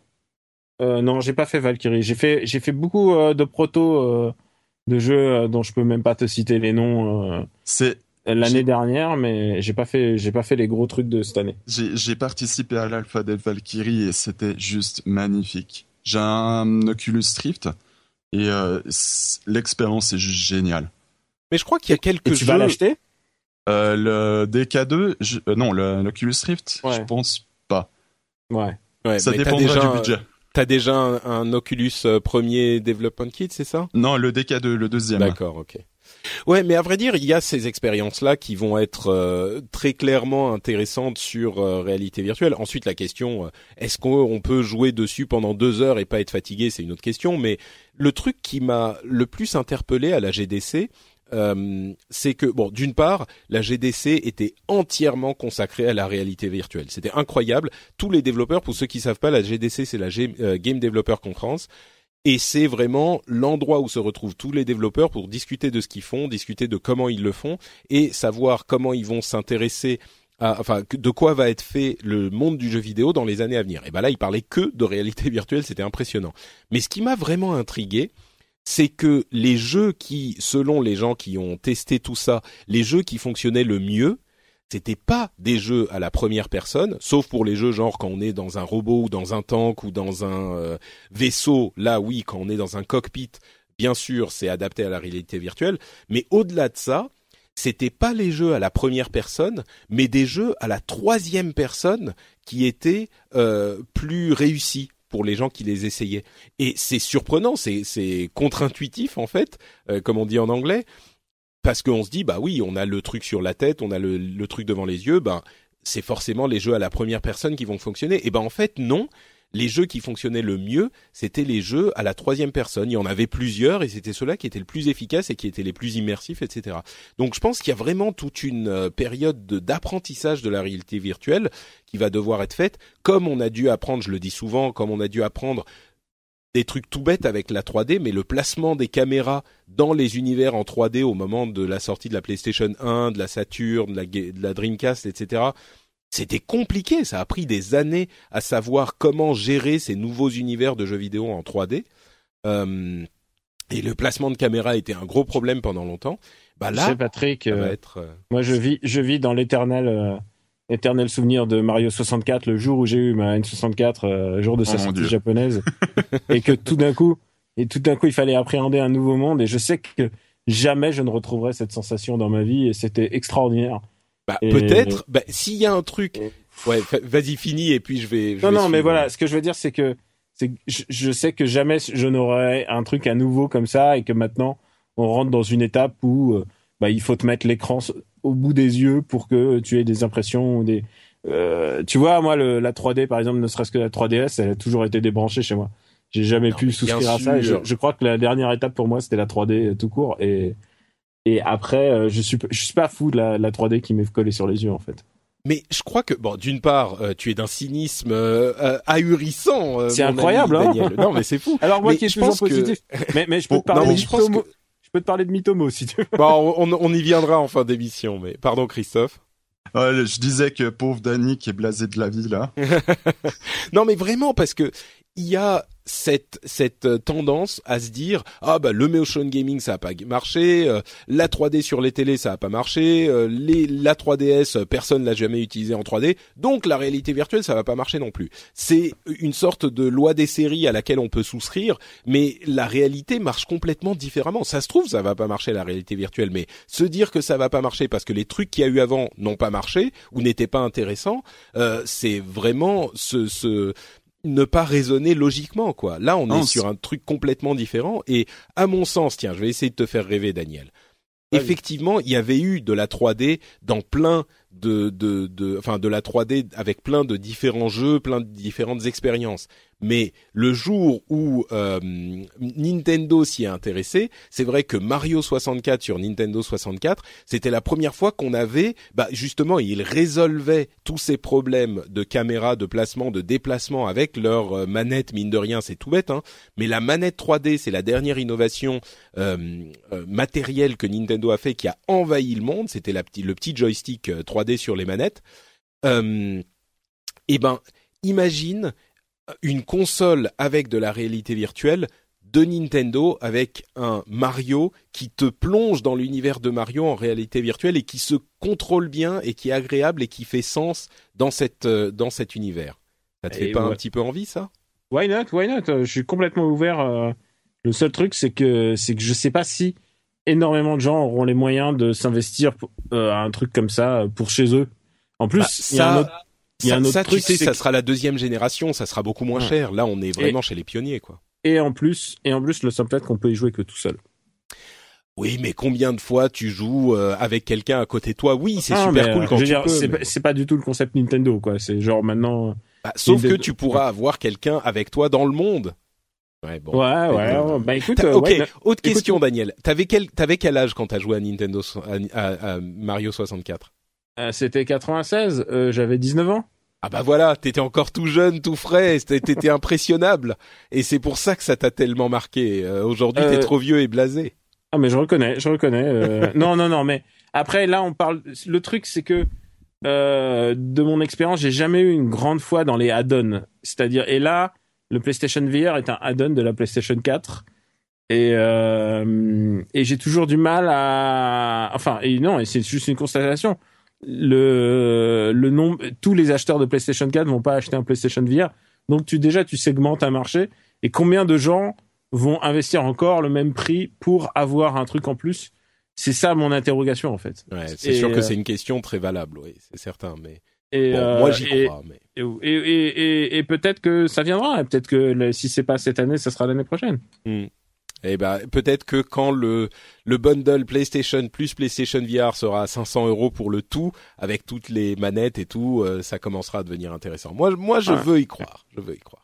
Euh, non, j'ai pas fait Valkyrie. J'ai fait, j'ai fait beaucoup euh, de proto euh, de jeux dont je peux même pas te citer les noms. C'est l'année dernière, mais j'ai pas fait, j'ai pas fait les gros trucs de cette année. J'ai participé à l'alpha de Valkyrie et c'était juste magnifique. J'ai un Oculus Rift et l'expérience est juste géniale. Mais je crois qu'il y a quelques et tu vas l'acheter? Le DK2, non, l'Oculus Rift, je pense pas. Ouais. ouais ça dépendra du budget. T'as déjà un, Oculus euh, premier Development Kit, c'est ça? Non, le DK2, le deuxième. D'accord, ok. Ouais, mais à vrai dire, il y a ces expériences-là qui vont être euh, très clairement intéressantes sur euh, réalité virtuelle. Ensuite, la question, est-ce qu'on peut jouer dessus pendant deux heures et pas être fatigué, c'est une autre question. Mais le truc qui m'a le plus interpellé à la GDC, euh, c'est que bon, d'une part, la GDC était entièrement consacrée à la réalité virtuelle. C'était incroyable. Tous les développeurs, pour ceux qui savent pas, la GDC c'est la euh, Game Developer Conference. Et c'est vraiment l'endroit où se retrouvent tous les développeurs pour discuter de ce qu'ils font, discuter de comment ils le font et savoir comment ils vont s'intéresser à, enfin, de quoi va être fait le monde du jeu vidéo dans les années à venir. Et ben là, ils parlaient que de réalité virtuelle, c'était impressionnant. Mais ce qui m'a vraiment intrigué, c'est que les jeux qui, selon les gens qui ont testé tout ça, les jeux qui fonctionnaient le mieux, c'était pas des jeux à la première personne, sauf pour les jeux genre quand on est dans un robot ou dans un tank ou dans un euh, vaisseau. Là, oui, quand on est dans un cockpit, bien sûr, c'est adapté à la réalité virtuelle. Mais au-delà de ça, c'était pas les jeux à la première personne, mais des jeux à la troisième personne qui étaient euh, plus réussis pour les gens qui les essayaient. Et c'est surprenant, c'est contre-intuitif en fait, euh, comme on dit en anglais, parce qu'on se dit bah oui, on a le truc sur la tête, on a le, truc devant les yeux, ben c'est forcément les jeux à la première personne qui vont fonctionner. Et ben en fait non, les jeux qui fonctionnaient le mieux, c'était les jeux à la troisième personne. Il y en avait plusieurs et c'était ceux-là qui étaient le plus efficaces et qui étaient les plus immersifs, etc. Donc je pense qu'il y a vraiment toute une euh, période d'apprentissage de la réalité virtuelle qui va devoir être faite, comme on a dû apprendre, je le dis souvent, comme on a dû apprendre des trucs tout bêtes avec la 3D, mais le placement des caméras dans les univers en 3D au moment de la sortie de la PlayStation 1, de la Saturn, de la, de la Dreamcast, etc c'était compliqué, ça a pris des années à savoir comment gérer ces nouveaux univers de jeux vidéo en 3D. Euh, et le placement de caméra était un gros problème pendant longtemps. Bah là, Patrick, euh, être, euh, moi je vis, je vis dans l'éternel, éternel souvenir de Mario 64, le jour où j'ai eu ma N64, jour de sa oh sortie japonaise, et que tout d'un coup, et tout d'un coup, il fallait appréhender un nouveau monde. Et je sais que jamais je ne retrouverai cette sensation dans ma vie, et c'était extraordinaire. Bah, peut-être. Bah, s'il y a un truc, ouais, vas-y finis et puis je vais. non, non, mais voilà, ce que je veux dire, c'est que c'est, je, je, sais que jamais je n'aurai un truc à nouveau comme ça et que maintenant on rentre dans une étape où euh, bah, il faut te mettre l'écran au bout des yeux pour que tu aies des impressions, des. Euh, tu vois, moi, le, la 3D, par exemple, ne serait-ce que la 3DS, elle a toujours été débranchée chez moi. J'ai jamais pu souscrire à ça. Je, je, crois que la dernière étape pour moi, c'était la 3D tout court. Et et après, euh, je suis je suis pas fou de la, la 3D qui m'est collée sur les yeux en fait. Mais je crois que bon, d'une part, euh, tu es d'un cynisme euh, ahurissant. c'est incroyable, hein Non, mais c'est fou. Alors moi qui suis toujours positif. Mais, mais je peux te parler de Mitomo. Je peux te parler de Mitomo si tu veux. Bon, on, on y viendra en fin d'émission. Mais pardon, Christophe. je disais que pauvre Danny qui est blasé de la vie là. non mais vraiment parce que il y a cette cette euh, tendance à se dire ah bah le motion gaming ça a pas marché, euh, la 3D sur les télés ça a pas marché, euh, les la 3DS personne l'a jamais utilisé en 3D, donc la réalité virtuelle ça va pas marcher non plus. C'est une sorte de loi des séries à laquelle on peut souscrire, mais la réalité marche complètement différemment. Ça se trouve ça va pas marcher la réalité virtuelle, mais se dire que ça va pas marcher parce que les trucs qu'il y a eu avant n'ont pas marché ou n'étaient pas intéressants, c'est vraiment ce, ce ne pas raisonner logiquement quoi. Là, on est sur un truc complètement différent et à mon sens, tiens, je vais essayer de te faire rêver Daniel. Effectivement, il y avait eu de la 3D dans plein de de de enfin de la 3D avec plein de différents jeux, plein de différentes expériences. Mais le jour où euh, Nintendo s'y est intéressé, c'est vrai que Mario 64 sur Nintendo 64, c'était la première fois qu'on avait, bah justement, ils résolvaient tous ces problèmes de caméra, de placement, de déplacement avec leur euh, manette. Mine de rien, c'est tout bête, hein. Mais la manette 3D, c'est la dernière innovation euh, matérielle que Nintendo a fait qui a envahi le monde. C'était le petit joystick 3D sur les manettes. et eh ben, imagine une console avec de la réalité virtuelle de Nintendo avec un Mario qui te plonge dans l'univers de Mario en réalité virtuelle et qui se contrôle bien et qui est agréable et qui fait sens dans cette euh, dans cet univers. Ça te fait pas un petit peu envie ça? Why not Why not? Je suis complètement ouvert. Euh. Le seul truc c'est que c'est que je sais pas si énormément de gens auront les moyens de s'investir euh, à un truc comme ça pour chez eux. En plus, bah, il y a un autre, y a un autre truc, tu sais, ça sera la deuxième génération, ça sera beaucoup moins cher. Là, on est vraiment chez les pionniers, quoi. Et en plus, et en plus, le simple fait qu'on peut y jouer que tout seul. Oui, mais combien de fois tu joues euh, avec quelqu'un à côté de toi? Oui, c'est super cool quand tu dire, C'est pas du tout le concept Nintendo, quoi. C'est genre maintenant. Bah, sauf que tu pourras avoir quelqu'un avec toi dans le monde. Ouais, bon. Ouais, ouais. bah écoute. Euh, ok. Autre question, Daniel. T'avais quel, t'avais quel âge quand t'as joué à Nintendo, à, Mario 64 euh, C'était 96. J'avais 19 ans. Ah bah voilà, t'étais encore tout jeune, tout frais, t'étais impressionnable, et c'est pour ça que ça t'a tellement marqué. Euh, aujourd'hui, t'es euh... trop vieux et blasé. Ah mais je reconnais, je reconnais. Euh... non non non, mais après là on parle. Le truc c'est que euh, de mon expérience, j'ai jamais eu une grande foi dans les add-ons. C'est-à-dire, et là, le PlayStation VR est un add-on de la PlayStation 4. Et, euh, et j'ai toujours du mal à, enfin, et non, et c'est juste une constatation le le nombre tous les acheteurs de PlayStation 4 vont pas acheter un PlayStation VR. Donc tu déjà tu segmentes un marché et combien de gens vont investir encore le même prix pour avoir un truc en plus? C'est ça mon interrogation en fait. Ouais, c'est sûr que c'est une question très valable, oui, c'est certain, mais et moi j'y crois. Mais... Et, et, et, peut-être que ça viendra, peut-être que si c'est pas cette année, ça sera l'année prochaine. Hmm. Eh ben, peut-être que quand le le bundle PlayStation plus PlayStation VR sera à 500 euros pour le tout, avec toutes les manettes et tout, euh, ça commencera à devenir intéressant. Moi, moi, je veux y croire. Je veux y croire.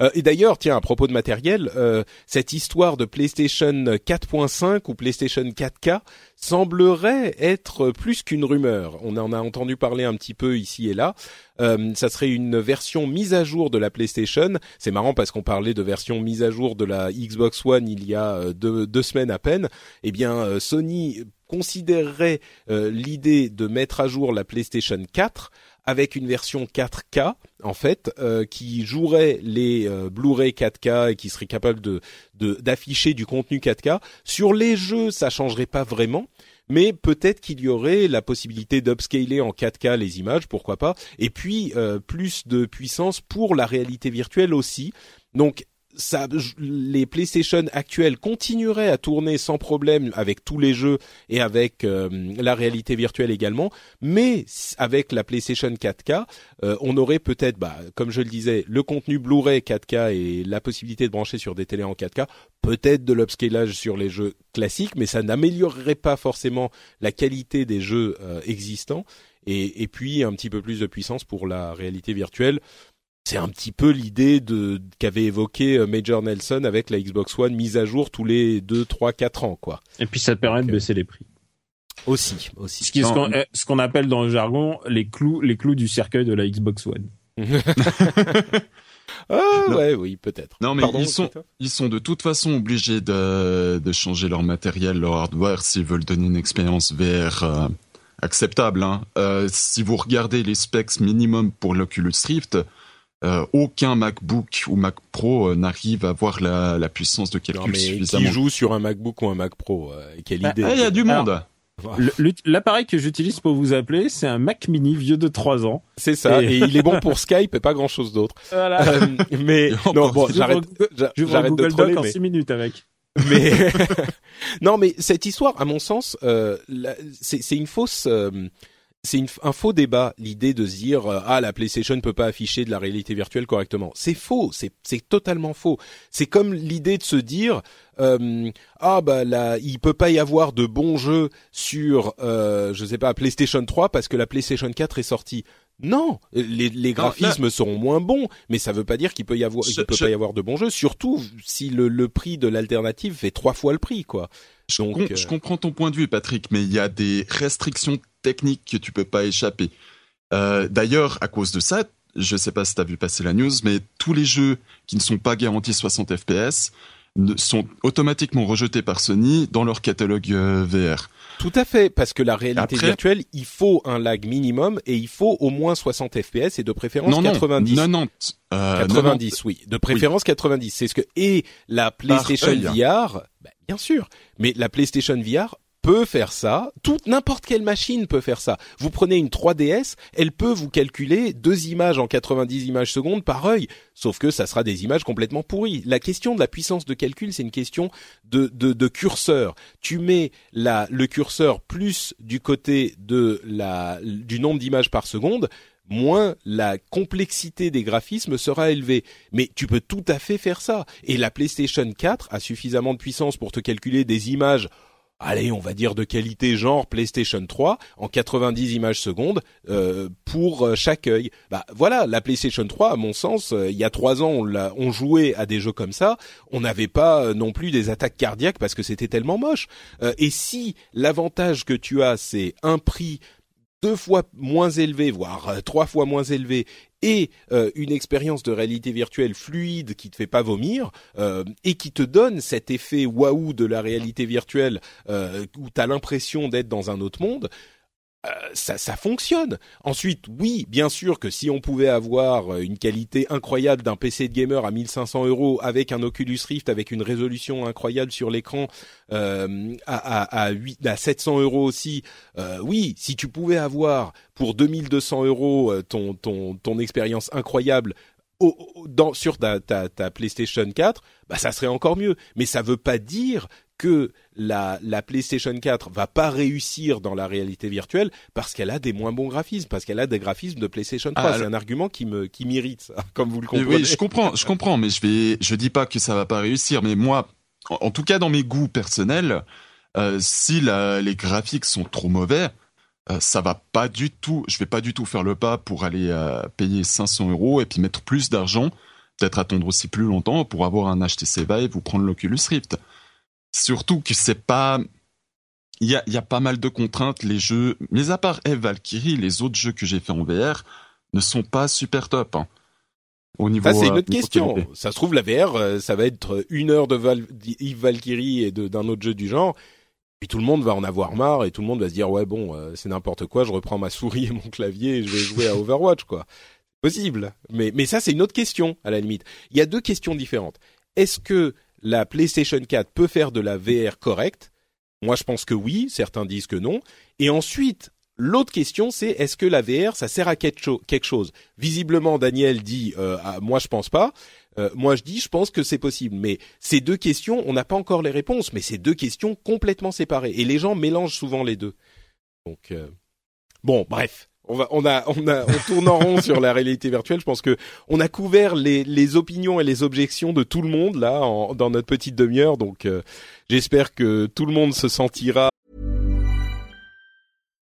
Euh, et d'ailleurs, tiens, à propos de matériel, euh, cette histoire de PlayStation 4.5 ou PlayStation 4K semblerait être plus qu'une rumeur. On en a entendu parler un petit peu ici et là. Euh, ça serait une version mise à jour de la PlayStation. C'est marrant parce qu'on parlait de version mise à jour de la Xbox One il y a deux, deux semaines à peine. Eh bien, Sony considérerait l'idée de mettre à jour la PlayStation 4 avec une version 4K en fait euh, qui jouerait les euh, Blu-ray 4K et qui serait capable de d'afficher du contenu 4K. Sur les jeux, ça changerait pas vraiment, mais peut-être qu'il y aurait la possibilité d'upscaler en 4K les images, pourquoi pas, et puis euh, plus de puissance pour la réalité virtuelle aussi. Donc ça, les PlayStation actuelles continueraient à tourner sans problème avec tous les jeux et avec euh, la réalité virtuelle également, mais avec la PlayStation 4K, euh, on aurait peut-être, bah, comme je le disais, le contenu Blu-ray 4K et la possibilité de brancher sur des télés en 4K, peut-être de l'upscalage sur les jeux classiques, mais ça n'améliorerait pas forcément la qualité des jeux euh, existants. Et, et puis un petit peu plus de puissance pour la réalité virtuelle c'est un petit peu l'idée de qu'avait évoqué euh, Major Nelson avec la Xbox One mise à jour tous les 2 3 4 ans quoi. Et puis ça permet de baisser les prix. Aussi, aussi. Ce qui est euh, ce qu'on appelle dans le jargon les clous les clous du cercueil de la Xbox One. ah ouais, oui, peut-être. Non mais ils sont ils sont de toute façon obligés de de changer leur matériel, leur hardware s'ils veulent donner une expérience VR euh, acceptable hein. si vous regardez les specs minimum pour l'Oculus Rift, euh, aucun MacBook ou Mac Pro euh, n'arrive à avoir la, la, puissance de calcul non, mais suffisamment. Qui joue sur un MacBook ou un Mac Pro euh, Quelle bah, idée Il y a du monde. L'appareil que j'utilise pour vous appeler, c'est un Mac Mini vieux de 3 ans. C'est ça, et... il est bon pour Skype et pas grand chose d'autre. Voilà. mais non, bon, j'arrête, j'arrête de troller. Doc en 6 minutes avec. Mais non, mais cette histoire, à mon sens, euh, c'est une fausse c'est un faux débat l'idée de se dire euh, ah la PlayStation ne peut pas afficher de la réalité virtuelle correctement. C'est faux, c'est c'est totalement faux. C'est comme l'idée de se dire euh, ah bah là il peut pas y avoir de bons jeux sur euh, je sais pas PlayStation 3 parce que la PlayStation 4 est sortie. Non, les, les graphismes seront moins bons, mais ça veut pas dire qu'il peut y avoir, il peut pas y avoir de bons jeux. Surtout si le, le prix de l'alternative fait trois fois le prix, quoi. Je, euh, je, comprends ton point de vue, Patrick, mais il y a des restrictions techniques que tu peux pas échapper. Euh, D'ailleurs, à cause de ça, je sais pas si tu as vu passer la news, mais tous les jeux qui ne sont pas garantis 60 FPS sont automatiquement rejetés par Sony dans leur catalogue VR. Tout à fait, parce que la réalité virtuelle, il faut un lag minimum et il faut au moins 60 FPS et de préférence non, 90. Non, non, euh, 90, oui, de préférence 90. C'est ce que et la PlayStation VR, bah, bien sûr, mais la PlayStation VR peut faire ça. Toute n'importe quelle machine peut faire ça. Vous prenez une 3DS, elle peut vous calculer deux images en 90 images secondes par œil. Sauf que ça sera des images complètement pourries. La question de la puissance de calcul, c'est une question de, de, de, curseur. Tu mets la, le curseur plus du côté de la, du nombre d'images par seconde, moins la complexité des graphismes sera élevée. Mais tu peux tout à fait faire ça. Et la PlayStation 4 a suffisamment de puissance pour te calculer des images allez, on va dire de qualité genre PlayStation 3 en 90 images secondes euh, pour euh, chaque œil. Bah voilà, la PlayStation 3, à mon sens, euh, il y a trois ans, on, on jouait à des jeux comme ça, on n'avait pas non plus des attaques cardiaques parce que c'était tellement moche. et si l'avantage que tu as, c'est un prix deux fois moins élevé, voire trois fois moins élevé, et euh, une expérience de réalité virtuelle fluide qui te fait pas vomir euh, et qui te donne cet effet waouh de la réalité virtuelle euh, où tu as l'impression d'être dans un autre monde, euh, ça, ça fonctionne. Ensuite, oui, bien sûr que si on pouvait avoir euh, une qualité incroyable d'un PC de gamer à 1500 euros avec un Oculus Rift avec une résolution incroyable sur l'écran euh, à, à, à, 8, à 700 euros aussi, euh, oui, si tu pouvais avoir pour 2200 euros ton ton ton expérience incroyable dans, sur ta, ta, ta, PlayStation 4, bah ça serait encore mieux. Mais ça veut pas dire que la, la PlayStation 4 va pas réussir dans la réalité virtuelle parce qu'elle a des moins bons graphismes, parce qu'elle a des graphismes de PlayStation 3. Ah, c'est un argument qui me qui m'irrite, comme vous le comprenez. Oui, je comprends, je comprends, mais je vais, je dis pas que ça va pas réussir, mais moi, en, tout cas dans mes goûts personnels, euh, si la, les graphiques sont trop mauvais, euh, ça va pas du tout. Je vais pas du tout faire le pas pour aller euh, payer 500 euros et puis mettre plus d'argent, peut-être attendre aussi plus longtemps pour avoir un HTC Vive ou prendre l'Oculus Rift. Surtout que c'est pas. Il y a, y a pas mal de contraintes. Les jeux, mis à part Eve Valkyrie, les autres jeux que j'ai fait en VR ne sont pas super top. Hein. Au niveau, ça c'est une euh, autre question. Ça se trouve la VR, euh, ça va être une heure de Val Eve Valkyrie et d'un autre jeu du genre. Puis tout le monde va en avoir marre et tout le monde va se dire ouais bon euh, c'est n'importe quoi, je reprends ma souris et mon clavier et je vais jouer à Overwatch quoi. Possible. Mais mais ça c'est une autre question à la limite. Il y a deux questions différentes. Est-ce que la PlayStation 4 peut faire de la VR correcte Moi, je pense que oui. Certains disent que non. Et ensuite, l'autre question, c'est est-ce que la VR, ça sert à quelque chose? Visiblement, Daniel dit euh, moi, je pense pas. Euh, moi, je dis, je pense que c'est possible. Mais ces deux questions, on n'a pas encore les réponses. Mais ces deux questions complètement séparées. Et les gens mélangent souvent les deux. Donc, euh, bon, bref on a, on a, on tourne en rond sur la réalité virtuelle. Je pense que on a couvert les, les opinions et les objections de tout le monde là dans notre petite demi-heure. Donc, euh, j'espère que tout le monde se sentira.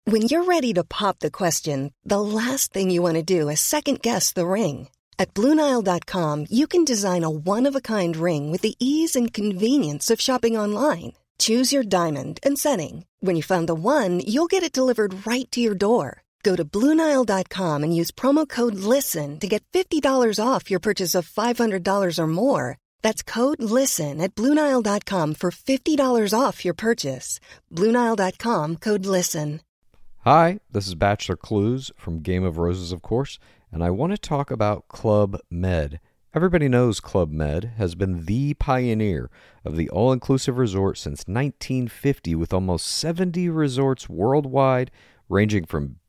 When you're ready to pop the question, the last thing you want to do is second guess the ring. At BlueNile.com, you can design a one-of-a-kind ring with the ease and convenience of shopping online. Choose your diamond and setting. When you find the one, you'll get it delivered right to your door. Go to Bluenile.com and use promo code LISTEN to get $50 off your purchase of $500 or more. That's code LISTEN at Bluenile.com for $50 off your purchase. Bluenile.com code LISTEN. Hi, this is Bachelor Clues from Game of Roses, of course, and I want to talk about Club Med. Everybody knows Club Med has been the pioneer of the all inclusive resort since 1950, with almost 70 resorts worldwide, ranging from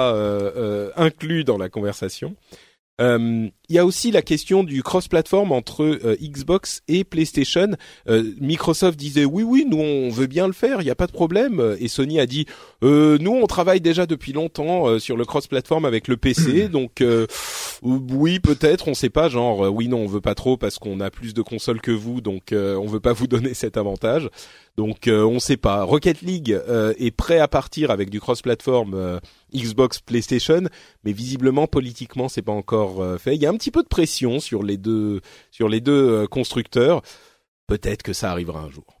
Euh, euh, inclus dans la conversation. Euh, il y a aussi la question du cross-platform entre euh, Xbox et PlayStation. Euh, Microsoft disait oui, oui, nous on veut bien le faire, il n'y a pas de problème. Et Sony a dit nous on travaille déjà depuis longtemps sur le cross-platform avec le PC, donc oui peut-être, on sait pas, genre oui non on veut pas trop parce qu'on a plus de consoles que vous, donc on veut pas vous donner cet avantage. Donc on ne sait pas. Rocket League est prêt à partir avec du cross-platform Xbox, PlayStation, mais visiblement politiquement c'est pas encore fait. Il y a un petit peu de pression sur les deux sur les deux constructeurs. Peut-être que ça arrivera un jour.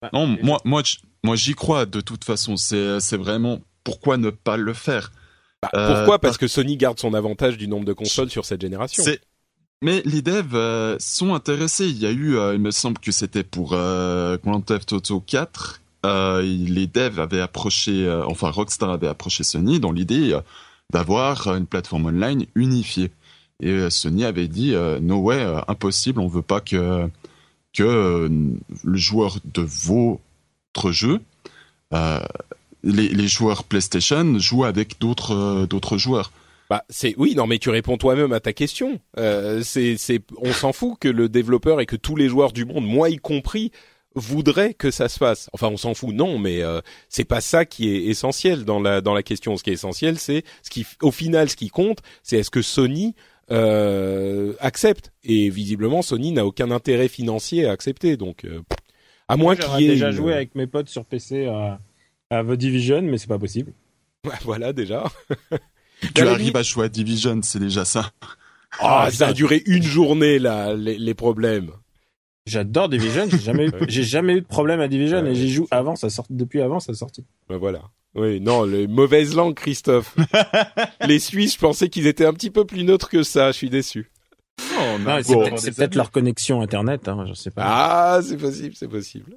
Bah, non, moi, moi, moi, j'y crois. De toute façon, c'est, c'est vraiment pourquoi ne pas le faire? Bah, pourquoi? Euh, Parce que Sony garde son avantage du nombre de consoles sur cette génération. Mais les devs euh, sont intéressés. Il y a eu, euh, il me semble que c'était pour Grand Theft Auto 4. les devs avaient approché, enfin Rockstar avait approché Sony dans l'idée d'avoir une plateforme online unifiée. Et Sony avait dit no way, impossible, on veut pas que que le joueur de votre jeu les, joueurs PlayStation jouent avec euh, d'autres joueurs. Bah c'est oui non mais tu réponds toi-même à ta question. Euh, c'est c'est on s'en fout que le développeur et que tous les joueurs du monde, moi y compris, voudraient que ça se fasse. Enfin on s'en fout non mais euh, c'est pas ça qui est essentiel dans la dans la question. Ce qui est essentiel c'est ce qui au final ce qui compte c'est est-ce que Sony euh, accepte et visiblement Sony n'a aucun intérêt financier à accepter donc euh, à moins qu'il ait déjà joué avec mes potes sur PC à à The Division, mais c'est pas possible. voilà déjà. tu arrives à jouer à Division, c'est déjà ça. Ah, ça a duré une journée là, les, problèmes. J'adore Division, j'ai jamais eu, j'ai jamais eu de problème à Division et j'y joue avant ça sort, depuis avant sa sortie. Ben voilà. Oui, non, les mauvaises langues, Christophe. les Suisses, je pensais qu'ils étaient un petit peu plus neutres que ça. Je suis déçu. c'est peut-être leur connexion internet, hein, je sais pas. Ah, c'est possible, c'est possible.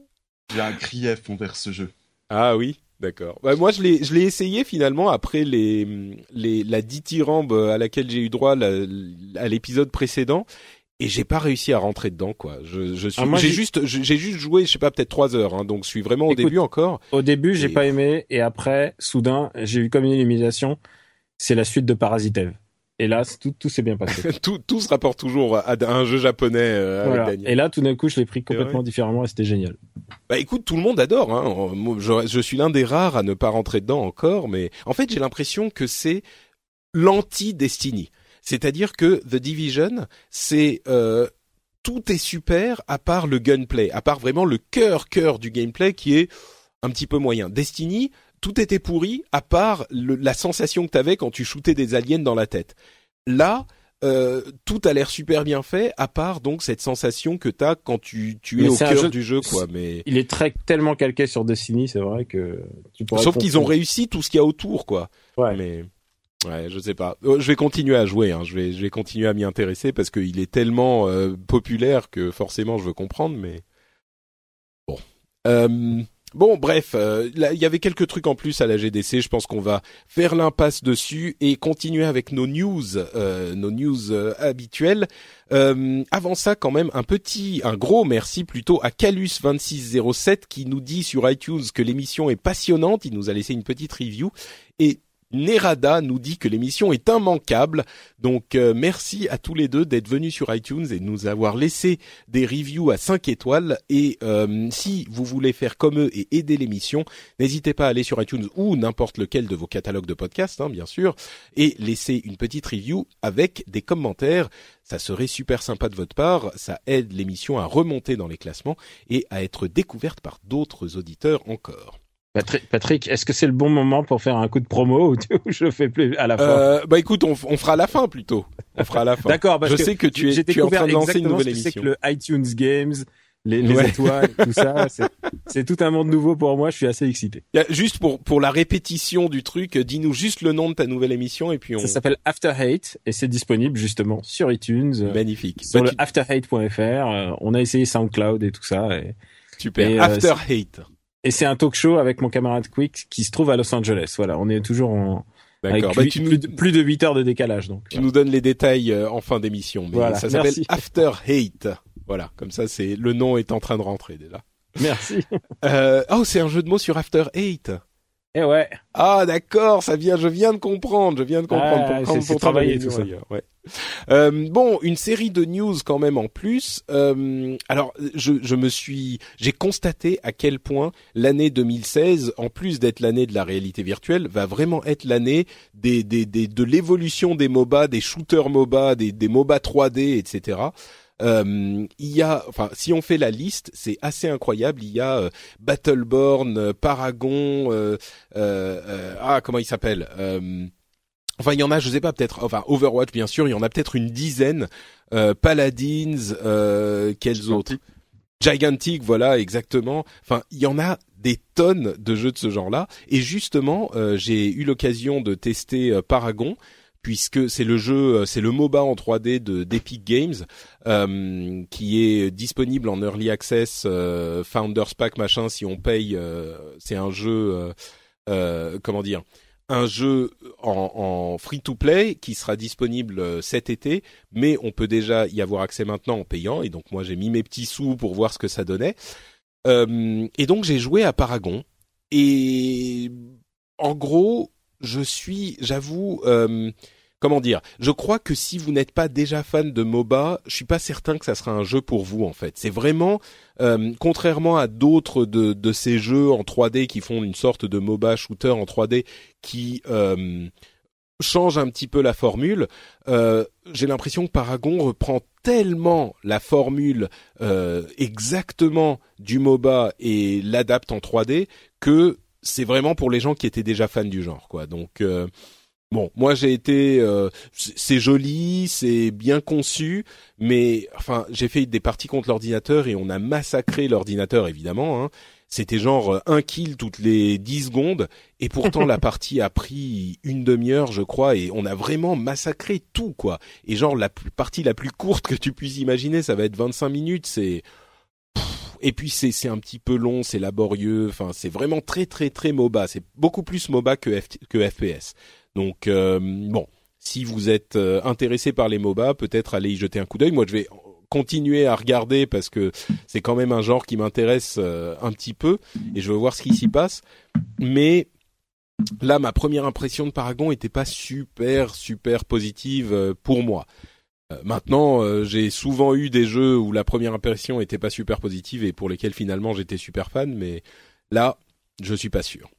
J'ai un grief envers ce jeu. Ah oui, d'accord. Bah, moi, je l'ai, je l'ai essayé finalement après les, les la dithyrambe à laquelle j'ai eu droit à l'épisode précédent. Et j'ai pas réussi à rentrer dedans, quoi. Je, je suis, ah, j'ai juste, j'ai juste joué, je sais pas, peut-être trois heures, hein, donc je suis vraiment au début encore. Au début, j'ai pas aimé, et après, soudain, j'ai eu comme une illumination. C'est la suite de Parasite Eve. Et là, tout, tout s'est bien passé. tout, tout se rapporte toujours à, un jeu japonais euh, Et là, tout d'un coup, je l'ai pris complètement différemment et c'était génial. Bah écoute, tout le monde adore. Hein. Je, je suis l'un des rares à ne pas rentrer dedans encore, mais en fait, j'ai l'impression que c'est l'anti-Destiny. C'est-à-dire que The Division, c'est euh, tout est super à part le gunplay, à part vraiment le cœur cœur du gameplay qui est un petit peu moyen. Destiny, tout était pourri à part la sensation que t'avais quand tu shootais des aliens dans la tête. Là, euh, tout a l'air super bien fait, à part donc cette sensation que t'as quand tu, tu es au cœur du jeu, quoi. Mais il est très tellement calqué sur Destiny, c'est vrai que tu Sauf qu'ils ont réussi tout ce qu'il y a autour, quoi. Ouais. Mais ouais, je sais pas. Euh, je vais continuer à jouer. Hein. Je vais, je vais continuer à m'y intéresser parce qu'il est tellement euh, populaire que forcément je veux comprendre. Mais bon. Euh, Bon, bref, euh, il y avait quelques trucs en plus à la GDC. Je pense qu'on va faire l'impasse dessus et continuer avec nos news, euh, nos news euh, habituelles. avant ça, quand même, un petit, un gros merci plutôt à Calus2607 qui nous dit sur iTunes que l'émission est passionnante. Il nous a laissé une petite review et Nerada nous dit que l'émission est immanquable. Donc euh, merci à tous les deux d'être venus sur iTunes et de nous avoir laissé des reviews à 5 étoiles. Et euh, si vous voulez faire comme eux et aider l'émission, n'hésitez pas à aller sur iTunes ou n'importe lequel de vos catalogues de podcasts, hein, bien sûr, et laisser une petite review avec des commentaires. Ça serait super sympa de votre part. Ça aide l'émission à remonter dans les classements et à être découverte par d'autres auditeurs encore. Patrick, est-ce que c'est le bon moment pour faire un coup de promo ou je le fais plus à la fin? Euh, Bah écoute, on, on, fera à la fin plutôt. On fera à la fin. D'accord. Je sais que tu es, tu es en train de lancer une nouvelle émission. C'est que le iTunes Games, les, les étoiles, tout ça, c'est tout un monde nouveau pour moi. Je suis assez excité. Juste pour pour la répétition du truc, dis-nous juste le nom de ta nouvelle émission et puis on. Ça s'appelle After Hate et c'est disponible justement sur iTunes. Euh, Magnifique. Sur bah, le afterhate.fr. Euh, on a essayé SoundCloud et tout ça. Et, Super. After Hate. Et c'est un talk show avec mon camarade Quick qui se trouve à Los Angeles. Voilà, on est toujours en D'accord. Bah, plus, plus, de 8 heures de décalage donc. Tu nous donnes les détails euh, en fin d'émission. voilà, ça s'appelle After Hate. Voilà, comme ça c'est le nom est en train de rentrer déjà. Merci. euh, oh, c'est un jeu de mots sur After Hate. Eh ouais. Ah d'accord, ça vient, je viens de comprendre, je viens de comprendre ah, pour, pour travailler tout ça. Ouais. Euh, bon, une série de news quand même en plus. Euh, alors, je, je me suis, j'ai constaté à quel point l'année 2016, en plus d'être l'année de la réalité virtuelle, va vraiment être l'année des, des, des, de l'évolution des MOBA, des shooters MOBA, des, des MOBA 3D, etc. il y a, enfin, si on fait la liste, c'est assez incroyable. Il y a Battleborn, Paragon, ah comment il s'appelle Enfin, il y en a, je sais pas, peut-être, enfin, Overwatch, bien sûr, il y en a peut-être une dizaine. Paladins, quels autres? Gigantic, voilà, exactement. Enfin, il y en a des tonnes de jeux de ce genre-là. Et justement, euh, j'ai eu l'occasion de tester euh, Paragon puisque c'est le jeu, euh, c'est le MOBA en 3D de d'Epic Games qui est disponible en early access, Founders Pack machin. Si on paye, c'est un jeu, comment dire, un jeu en, free-to-play qui sera disponible euh, cet été, mais on peut déjà y avoir accès maintenant en payant. Et donc moi j'ai mis mes petits sous pour voir ce que ça donnait. Euh, et donc j'ai joué à Paragon. Et en gros, je suis, j'avoue, euh, comment dire Je crois que si vous n'êtes pas déjà fan de MOBA, je suis pas certain que ça sera un jeu pour vous en fait. C'est vraiment euh, contrairement à d'autres de, de, ces jeux en 3D qui font une sorte de MOBA shooter en 3D qui euh, change un petit peu la formule. Euh, J'ai l'impression que Paragon reprend tellement la formule euh, exactement du MOBA et l'adapte en 3D que c'est vraiment pour les gens qui étaient déjà fans du genre, quoi. Donc euh, Bon, moi j'ai été, euh, c'est joli, c'est bien conçu, mais enfin j'ai fait des parties contre l'ordinateur et on a massacré l'ordinateur évidemment. Hein. C'était genre euh, un kill toutes les 10 secondes et pourtant la partie a pris une demi-heure je crois et on a vraiment massacré tout quoi. Et genre la partie la plus courte que tu puisses imaginer, ça va être 25 minutes. C'est et puis c'est c'est un petit peu long, c'est laborieux. Enfin c'est vraiment très très très MOBA. C'est beaucoup plus MOBA que FPS. Donc euh, bon, si vous êtes euh, intéressé par les MOBA, peut-être allez y jeter un coup d'œil. Moi, je vais continuer à regarder parce que c'est quand même un genre qui m'intéresse euh, un petit peu et je veux voir ce qui s'y passe. Mais là, ma première impression de Paragon était pas super super positive pour moi. Maintenant, j'ai souvent eu des jeux où la première impression était pas super positive et pour lesquels finalement j'étais super fan, mais là, je suis pas sûr.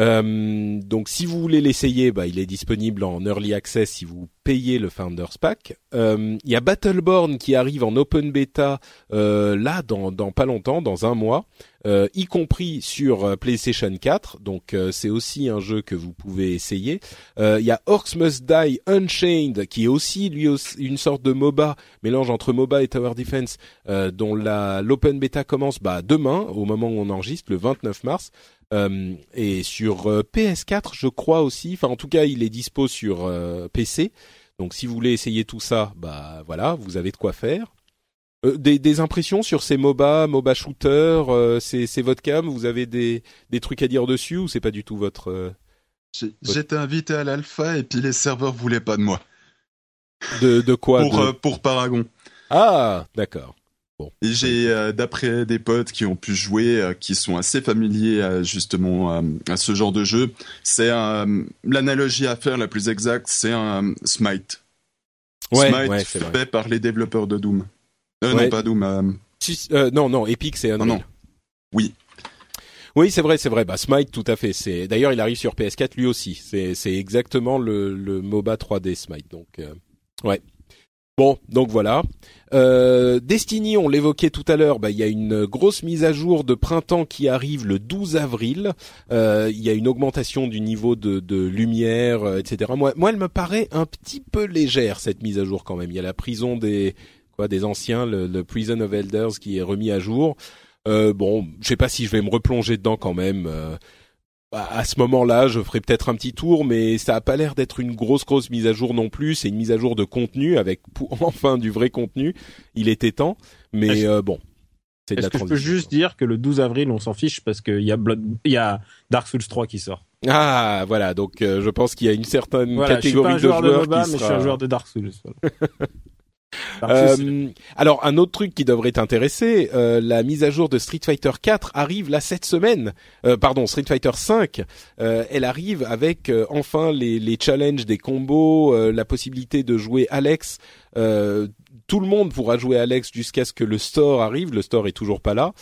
Euh, donc si vous voulez l'essayer, bah, il est disponible en early access si vous payez le Founders Pack. Euh, il y a Battleborn qui arrive en open beta euh, là dans, dans pas longtemps, dans un mois, y compris sur PlayStation 4. Donc c'est aussi un jeu que vous pouvez essayer. Il y a Orcs Must Die Unchained qui est aussi lui aussi une sorte de MOBA, mélange entre MOBA et Tower Defense, dont la l'open beta commence bah, demain au moment où on enregistre, le 29 mars. Euh, et sur euh, PS4, je crois aussi. Enfin, en tout cas, il est dispo sur euh, PC. Donc, si vous voulez essayer tout ça, bah voilà, vous avez de quoi faire. Des, des, impressions sur ces MOBA, MOBA shooter, c'est votre cam. Vous avez des, des trucs à dire dessus ou c'est pas du tout votre. J'étais invité à l'alpha et puis les serveurs voulaient pas de moi. De, de quoi pour, pour Paragon. Ah, d'accord. Et j'ai, euh, d'après des potes qui ont pu jouer, euh, qui sont assez familiers à, justement à ce genre de jeu, c'est l'analogie à faire la plus exacte, c'est un Smite. Smite fait par les développeurs de Doom. Euh, non, pas Doom. non, non, Epic, c'est un. Non, Oui. Oui, c'est vrai, c'est vrai. Bah, Smite, tout à fait. C'est d'ailleurs, il arrive sur PS4 lui aussi. C'est c'est exactement le, le MOBA 3D Smite. Donc, ouais. Bon, donc voilà. Euh, Destiny, on l'évoquait tout à l'heure, bah, il y a une grosse mise à jour de printemps qui arrive le 12 avril. Euh, il y a une augmentation du niveau de, de lumière, euh, etc. Moi, elle me paraît un petit peu légère cette mise à jour quand même. Il y a la prison des quoi des anciens, le, Prison of Elders qui est remis à jour. Euh, bon, je sais pas si je vais me replonger dedans quand même. Bah, à ce moment-là, je ferai peut-être un petit tour, mais ça a pas l'air d'être une grosse grosse mise à jour non plus. C'est une mise à jour de contenu avec enfin du vrai contenu. Il était temps, mais euh, bon. C'est Est-ce que je peux juste dire que le 12 avril, on s'en fiche parce qu'il y a Blood, il y a Dark Souls 3 qui sort. Ah voilà, donc euh, je pense qu'il y a une certaine catégorie de joueurs de MOBA, qui mais je suis un joueur de Dark Souls. Euh, alors un autre truc qui devrait t'intéresser, euh, la mise à jour de Street Fighter 4 arrive là cette semaine. Euh, pardon, Street Fighter 5, elle arrive avec enfin les, les challenges des combos, la possibilité de jouer Alex. tout le monde pourra jouer Alex jusqu'à ce que le store arrive. Le store est toujours pas là.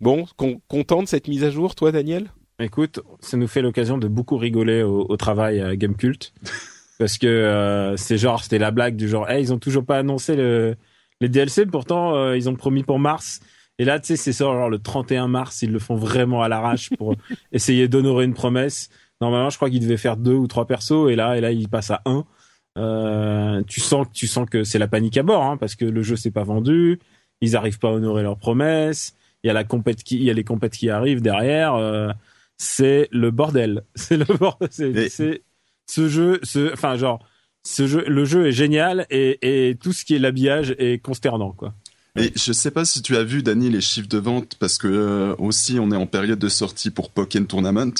bon, content de cette mise à jour, toi, Daniel? Écoute, ça nous fait l'occasion de beaucoup rigoler au, au travail à Gamecult. Parce que c'est genre c'était la blague du genre, hey, ils ont toujours pas annoncé le les DLC, pourtant ils ont promis pour mars. Et là, tu sais, c'est ça, genre le 31 mars, ils le font vraiment à l'arrache pour essayer d'honorer une promesse. Normalement, je crois qu'il devait faire deux ou trois persos, et là, et là, il passe à un. Euh, tu sens, tu sens que c'est la panique à bord, hein, parce que le jeu s'est pas vendu, ils arrivent pas à honorer leurs promesses. Il y a la compète qui, il y a les compètes qui arrivent derrière. Euh, c'est le bordel. C'est le bordel. C'est, ce jeu, enfin genre, le jeu est génial et, et tout ce qui est l'habillage est consternant, quoi. Et je sais pas si tu as vu, Dani, les chiffres de vente, parce que euh, aussi on est en période de sortie pour Pokémon Tournament.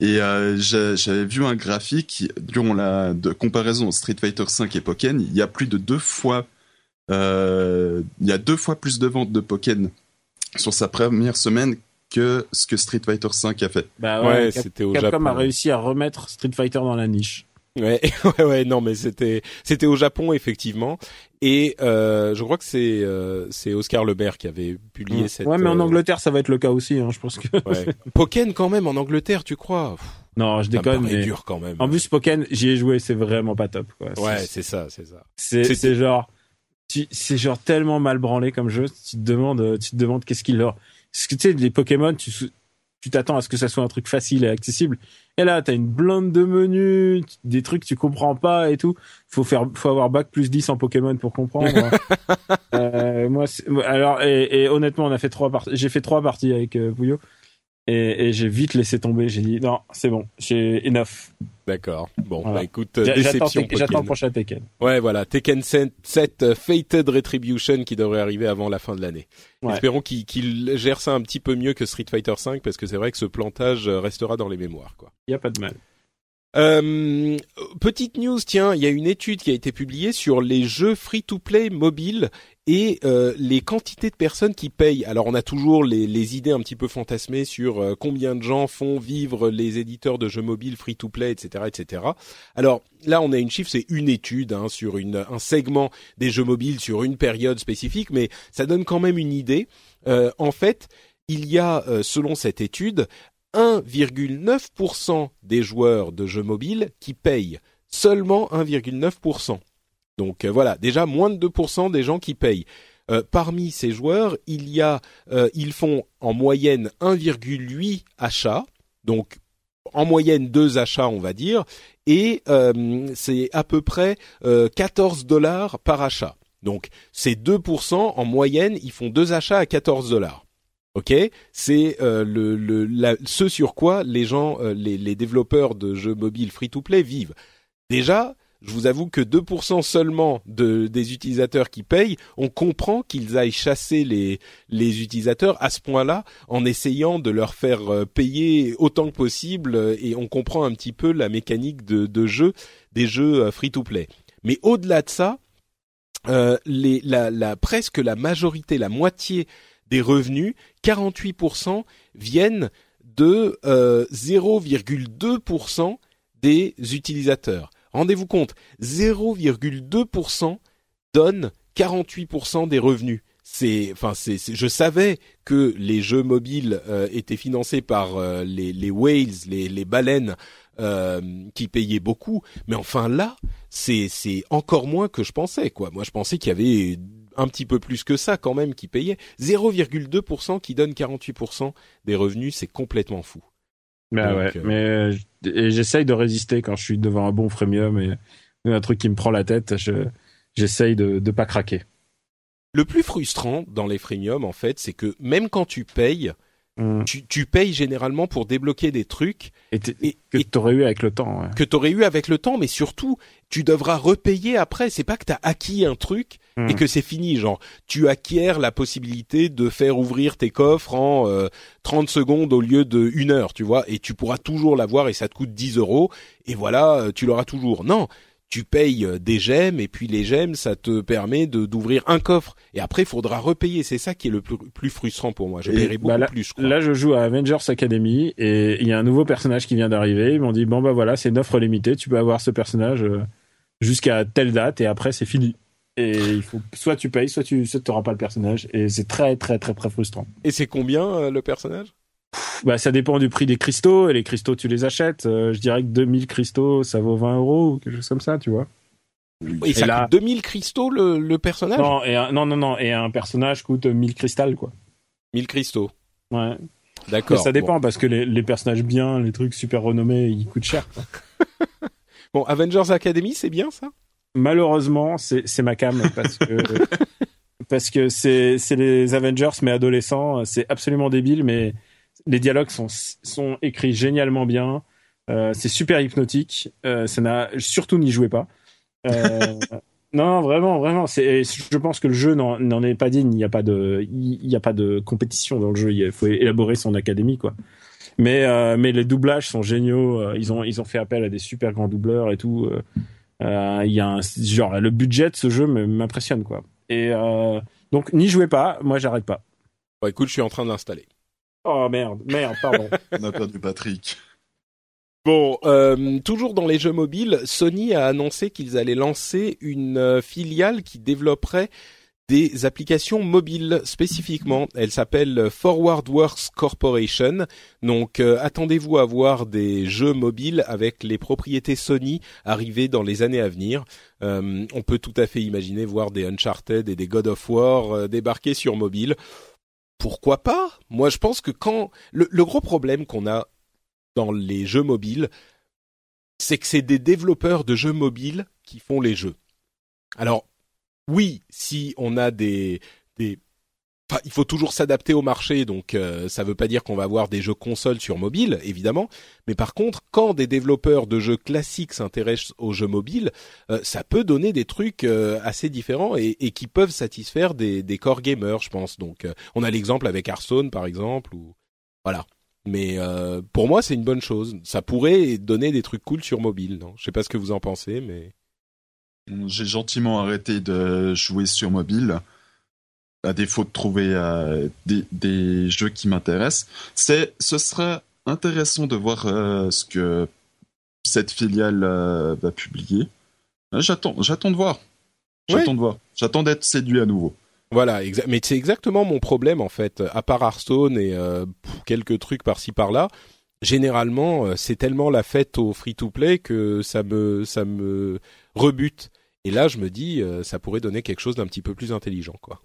Et euh, j'avais vu un graphique durant la de comparaison Street Fighter V et Pokémon. Il y a plus de deux fois, euh, il y a deux fois plus de ventes de Pokémon sur sa première semaine que ce que Street Fighter V a fait. Bah ouais, c'était au Capcom a réussi à remettre Street Fighter dans la niche. Ouais, ouais, ouais, non, mais c'était c'était au Japon effectivement, et euh, je crois que c'est euh, c'est Oscar Lebert qui avait publié cette. Ouais, mais en euh, Angleterre, ça va être le cas aussi, hein, je pense que. Ouais. Pokken quand même en Angleterre, tu crois? Non, je déconne. mais dur quand même. En plus, Pokken, j'y ai joué, c'est vraiment pas top. Quoi. Ouais, c'est ça, c'est ça. C'est c'est genre, c'est genre tellement mal branlé comme jeu. Tu te demandes, tu te demandes qu'est-ce qu'il leur. Parce que tu sais, les Pokémon, tu tu t'attends à ce que ça soit un truc facile et accessible. Et là, t'as une blinde de menus, des trucs que tu comprends pas et tout. Faut faire, faut avoir bac plus 10 en Pokémon pour comprendre. euh, moi, alors, et, et, honnêtement, on a fait trois parties. J'ai fait trois parties avec euh, Pouillot. Et, et j'ai vite laissé tomber. J'ai dit non, c'est bon, j'ai enough. D'accord. Bon, bah écoute, déception. J'attends le prochain Tekken. Ouais, voilà, Tekken 7, euh, Fated Retribution qui devrait arriver avant la fin de l'année. Espérons qu'il gère ça un petit peu mieux que Street Fighter 5 parce que c'est vrai que ce plantage restera dans les mémoires, quoi. Il y a pas de mal. Euh, petite news, tiens, il y a une étude qui a été publiée sur les jeux free-to-play mobiles et euh, les quantités de personnes qui payent. Alors on a toujours les, les idées un petit peu fantasmées sur euh, combien de gens font vivre les éditeurs de jeux mobiles free-to-play, etc., etc. Alors là on a une chiffre, c'est une étude hein, sur une, un segment des jeux mobiles sur une période spécifique, mais ça donne quand même une idée. Euh, en fait, il y a, selon cette étude, 1,9% des joueurs de jeux mobiles qui payent. Seulement 1,9%. Donc euh, voilà, déjà moins de 2% des gens qui payent. Euh, parmi ces joueurs, il y a, euh, ils font en moyenne 1,8 achats, donc en moyenne deux achats, on va dire, et c'est à peu près 14 dollars par achat. Donc c'est 2% en moyenne, ils font deux achats à 14 dollars. Ok, c'est le, le ce sur quoi les gens, les, les développeurs de jeux mobiles free-to-play vivent. Déjà, je vous avoue que 2% seulement de, des utilisateurs qui payent, on comprend qu'ils aillent chasser les, utilisateurs à ce point-là en essayant de leur faire euh, payer autant que possible euh, et on comprend un petit peu la mécanique de, jeu des jeux euh, free-to-play. Mais au-delà de ça, les, la, la, presque la majorité, la moitié des revenus, 48% viennent de euh, 0,2% des utilisateurs. Rendez-vous compte, 0,2% donne 48% des revenus. C'est, enfin, c'est, je savais que les jeux mobiles euh, étaient financés par euh, les, les whales, les, baleines euh, qui payaient beaucoup, mais enfin là, c'est, c'est encore moins que je pensais, quoi. Moi, je pensais qu'il y avait un petit peu plus que ça quand même qui payaient. 0,2% qui donne 48% des revenus, c'est complètement fou. Bah ouais, mais et j'essaye de résister quand je suis devant un bon freemium et un truc qui me prend la tête, je, j'essaye de ne pas craquer. Le plus frustrant dans les freemiums, en fait, c'est que même quand tu payes, Mm. Tu, tu, payes généralement pour débloquer des trucs et, que tu aurais eu avec le temps. Ouais. Que tu aurais eu avec le temps, mais surtout, tu devras repayer après. C'est pas que tu as acquis un truc et mm. que c'est fini. Genre, tu acquiers la possibilité de faire ouvrir tes coffres en euh, 30 secondes au lieu de une heure, tu vois, et tu pourras toujours l'avoir et ça te coûte 10 euros et voilà, euh, tu l'auras toujours. Non, tu payes euh, des gemmes et puis les gemmes ça te permet de d'ouvrir un coffre et après il faudra repayer c'est ça qui est le plus, frustrant pour moi je paierai beaucoup bah là, plus là je joue à Avengers Academy et il y a un nouveau personnage qui vient d'arriver ils m'ont dit bon bah voilà c'est une offre limitée tu peux avoir ce personnage euh, jusqu'à telle date et après c'est fini et il faut soit tu payes soit tu soit pas le personnage et c'est très très très très frustrant et c'est combien euh, le personnage? Bah, ça dépend du prix des cristaux. Et les cristaux, tu les achètes. Euh, je dirais que 2000 cristaux, ça vaut 20 euros ou quelque chose comme ça, tu vois. Et, ça coûte 2000 cristaux le, personnage? Non, et non, non, non. Et un personnage coûte 1000 cristals, quoi. 1000 cristaux. Ouais. D'accord. Ça dépend parce que les, personnages bien, les trucs super renommés, ils coûtent cher. bon, Avengers Academy, c'est bien ça? Malheureusement, c'est ma cam parce que parce que c'est les Avengers mais adolescents. C'est absolument débile, mais les dialogues sont sont écrits génialement bien. Euh, c'est super hypnotique. Euh, ça n'a surtout n'y jouez pas. Euh, non, vraiment, vraiment. C'est, je pense que le jeu n'en est pas digne. Il n'y a pas de, il y a pas de compétition dans le jeu. Il faut élaborer son académie, quoi. Mais, euh, mais les doublages sont géniaux. Euh, ils ont, ils ont fait appel à des super grands doubleurs et tout. Euh, il y a un, genre, le budget de ce jeu m'impressionne, quoi. Et donc, n'y jouez pas. Moi, j'arrête pas. Bon, écoute, je suis en train de l'installer. Oh merde, merde, pardon. On a perdu Patrick. Bon, euh, toujours dans les jeux mobiles, Sony a annoncé qu'ils allaient lancer une euh, filiale qui développerait des applications mobiles spécifiquement. Elle s'appelle ForwardWorks Corporation. Donc euh, attendez-vous à voir des jeux mobiles avec les propriétés Sony arriver dans les années à venir. on peut tout à fait imaginer voir des Uncharted et des God of War débarquer sur mobile. Pourquoi pas? Moi je pense que quand le gros problème qu'on a dans les jeux mobiles, c'est que c'est des développeurs de jeux mobiles qui font les jeux. Alors, oui, si on a des, des Enfin, il faut toujours s'adapter au marché, donc euh, ça ne veut pas dire qu'on va avoir des jeux consoles sur mobile, évidemment. Mais par contre, quand des développeurs de jeux classiques s'intéressent aux jeux mobiles, euh, ça peut donner des trucs euh, assez différents et, et, qui peuvent satisfaire des, des core gamers, je pense. Donc, on a l'exemple avec Hearthstone, par exemple, ou voilà. Mais euh, pour moi, c'est une bonne chose. Ça pourrait donner des trucs cool sur mobile, non? Je sais pas ce que vous en pensez, mais j'ai gentiment arrêté de jouer sur mobile à défaut de trouver euh, des, jeux qui m'intéressent. C'est, ce serait intéressant de voir euh, ce que cette filiale va publier. J'attends, j'attends de voir. J'attends de voir. J'attends d'être séduit à nouveau. Voilà, mais c'est exactement mon problème en fait. À part Hearthstone et euh, quelques trucs par-ci par-là, généralement euh, c'est tellement la fête au free-to-play que ça me ça me rebute. Et là, je me dis, euh, ça pourrait donner quelque chose d'un petit peu plus intelligent, quoi.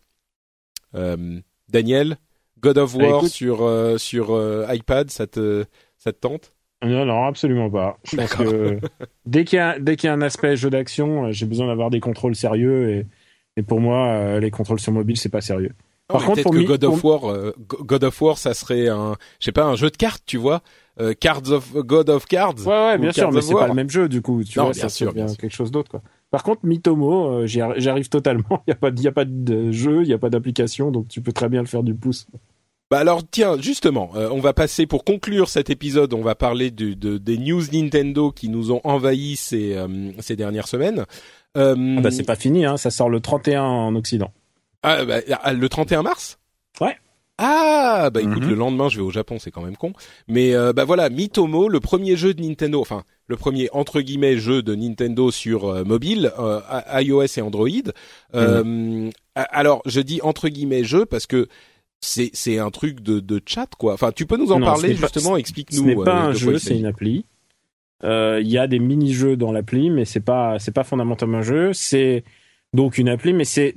Daniel, God of bah, War sur sur iPad, ça te ça te tente? Non, non, absolument pas. Parce que dès qu'il y a dès qu'il y a un aspect jeu d'action, j'ai besoin d'avoir des contrôles sérieux et et pour moi, euh, les contrôles sur mobile, c'est pas sérieux. Par contre, pour que God of War, euh, God of War, ça serait un, je sais pas, un jeu de cartes, tu vois, euh, Cards of God of Cards. Ouais, ouais, bien sûr, mais c'est pas le même jeu, du coup. Tu vois, bien ça sûr, bien quelque chose d'autre, quoi. Par contre, Mitomo, j'arrive totalement. Il y a a pas de jeu, il y a pas d'application, donc tu peux très bien le faire du pouce. Bah alors tiens justement, on va passer pour conclure cet épisode, on va parler de, des news Nintendo qui nous ont envahi ces, ces dernières semaines. Euh, ah bah c'est pas fini, hein, ça sort le 31 en Occident. Ah, bah, ah, le 31 mars? Ouais. Ah bah écoute, mhm. le lendemain je vais au Japon, c'est quand même con. Mais euh, bah voilà, Mitomo, le premier jeu de Nintendo, enfin le premier entre guillemets jeu de Nintendo sur euh, mobile, iOS et Android. Mhm. alors je dis entre guillemets jeu parce que c'est c'est un truc de, de chat quoi. Enfin tu peux nous en parler justement, explique-nous. Ce n'est pas un jeu, c'est une appli. Euh, il y a des mini-jeux dans l'appli, mais c'est pas c'est pas fondamentalement un jeu. C'est donc une appli, mais c'est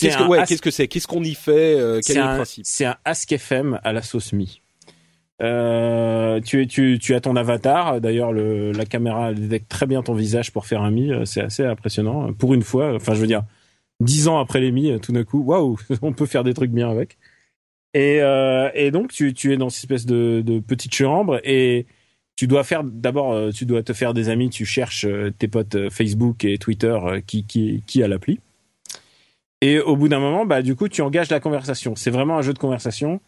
Qu'est-ce que ouais, qu'est-ce que c'est? Qu'est-ce qu'on y fait euh, Quel est, le principe? C'est un Ask FM à la sauce Mi. Euh, tu, tu, tu as ton avatar. D'ailleurs, la caméra détecte très bien ton visage pour faire un Mi. C'est assez impressionnant. Pour une fois, enfin, je veux dire, dix ans après les Mi, tout d'un coup, waouh, on peut faire des trucs bien avec. Et, euh, et donc, tu, tu es dans cette espèce de, petite chambre et tu dois faire d'abord, euh, tu dois te faire des amis. Tu cherches tes potes Facebook et Twitter qui qui qui a l'appli. Et au bout d'un moment, bah du coup, tu engages la conversation. C'est vraiment un jeu de conversation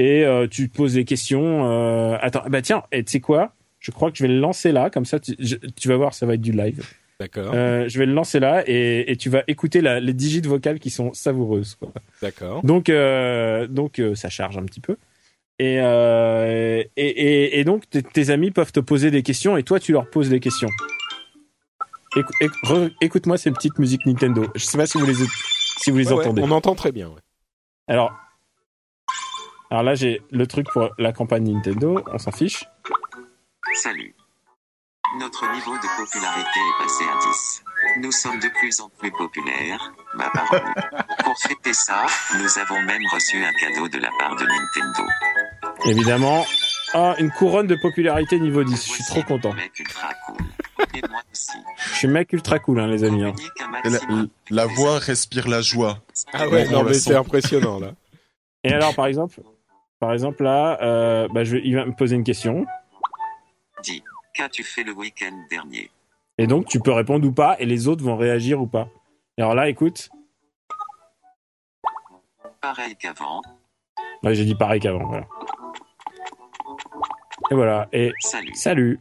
et tu te poses des questions. attends, bah tiens, et tu sais quoi? Je crois que je vais le lancer là, comme ça, tu, tu vas voir, ça va être du live. D'accord. je vais le lancer là et, et tu vas écouter la, les digits vocales qui sont savoureuses. D'accord. Donc, donc ça charge un petit peu. Euh, et, et, et, donc, tes amis peuvent te poser des questions et toi, tu leur poses des questions. Écoute-moi ces petites musiques Nintendo. Je sais pas si vous les, si vous les entendez. on entend très bien. Alors, Alors là, j'ai le truc pour la campagne Nintendo, on s'en fiche. Salut. Notre niveau de popularité est passé à 10. Nous sommes de plus en plus populaires, ma parole. Pour fêter ça, nous avons même reçu un cadeau de la part de Nintendo. Évidemment. Ah, une couronne de popularité niveau 10. Je suis trop content. Mec ultra cool. Et moi aussi. Je suis mec ultra cool, hein, les amis. hein. La, la voix respire la joie. Ah ouais, On non mais c'est impressionnant là. Et alors, par exemple, par exemple là, euh, bah, je vais, il va me poser une question. Dis, qu'as-tu fait le week-end dernier? Et donc, tu peux répondre ou pas, et les autres vont réagir ou pas. Et alors là, écoute. Pareil qu'avant. Ouais, j'ai dit pareil qu'avant, voilà. Et voilà. Et Salut. salut.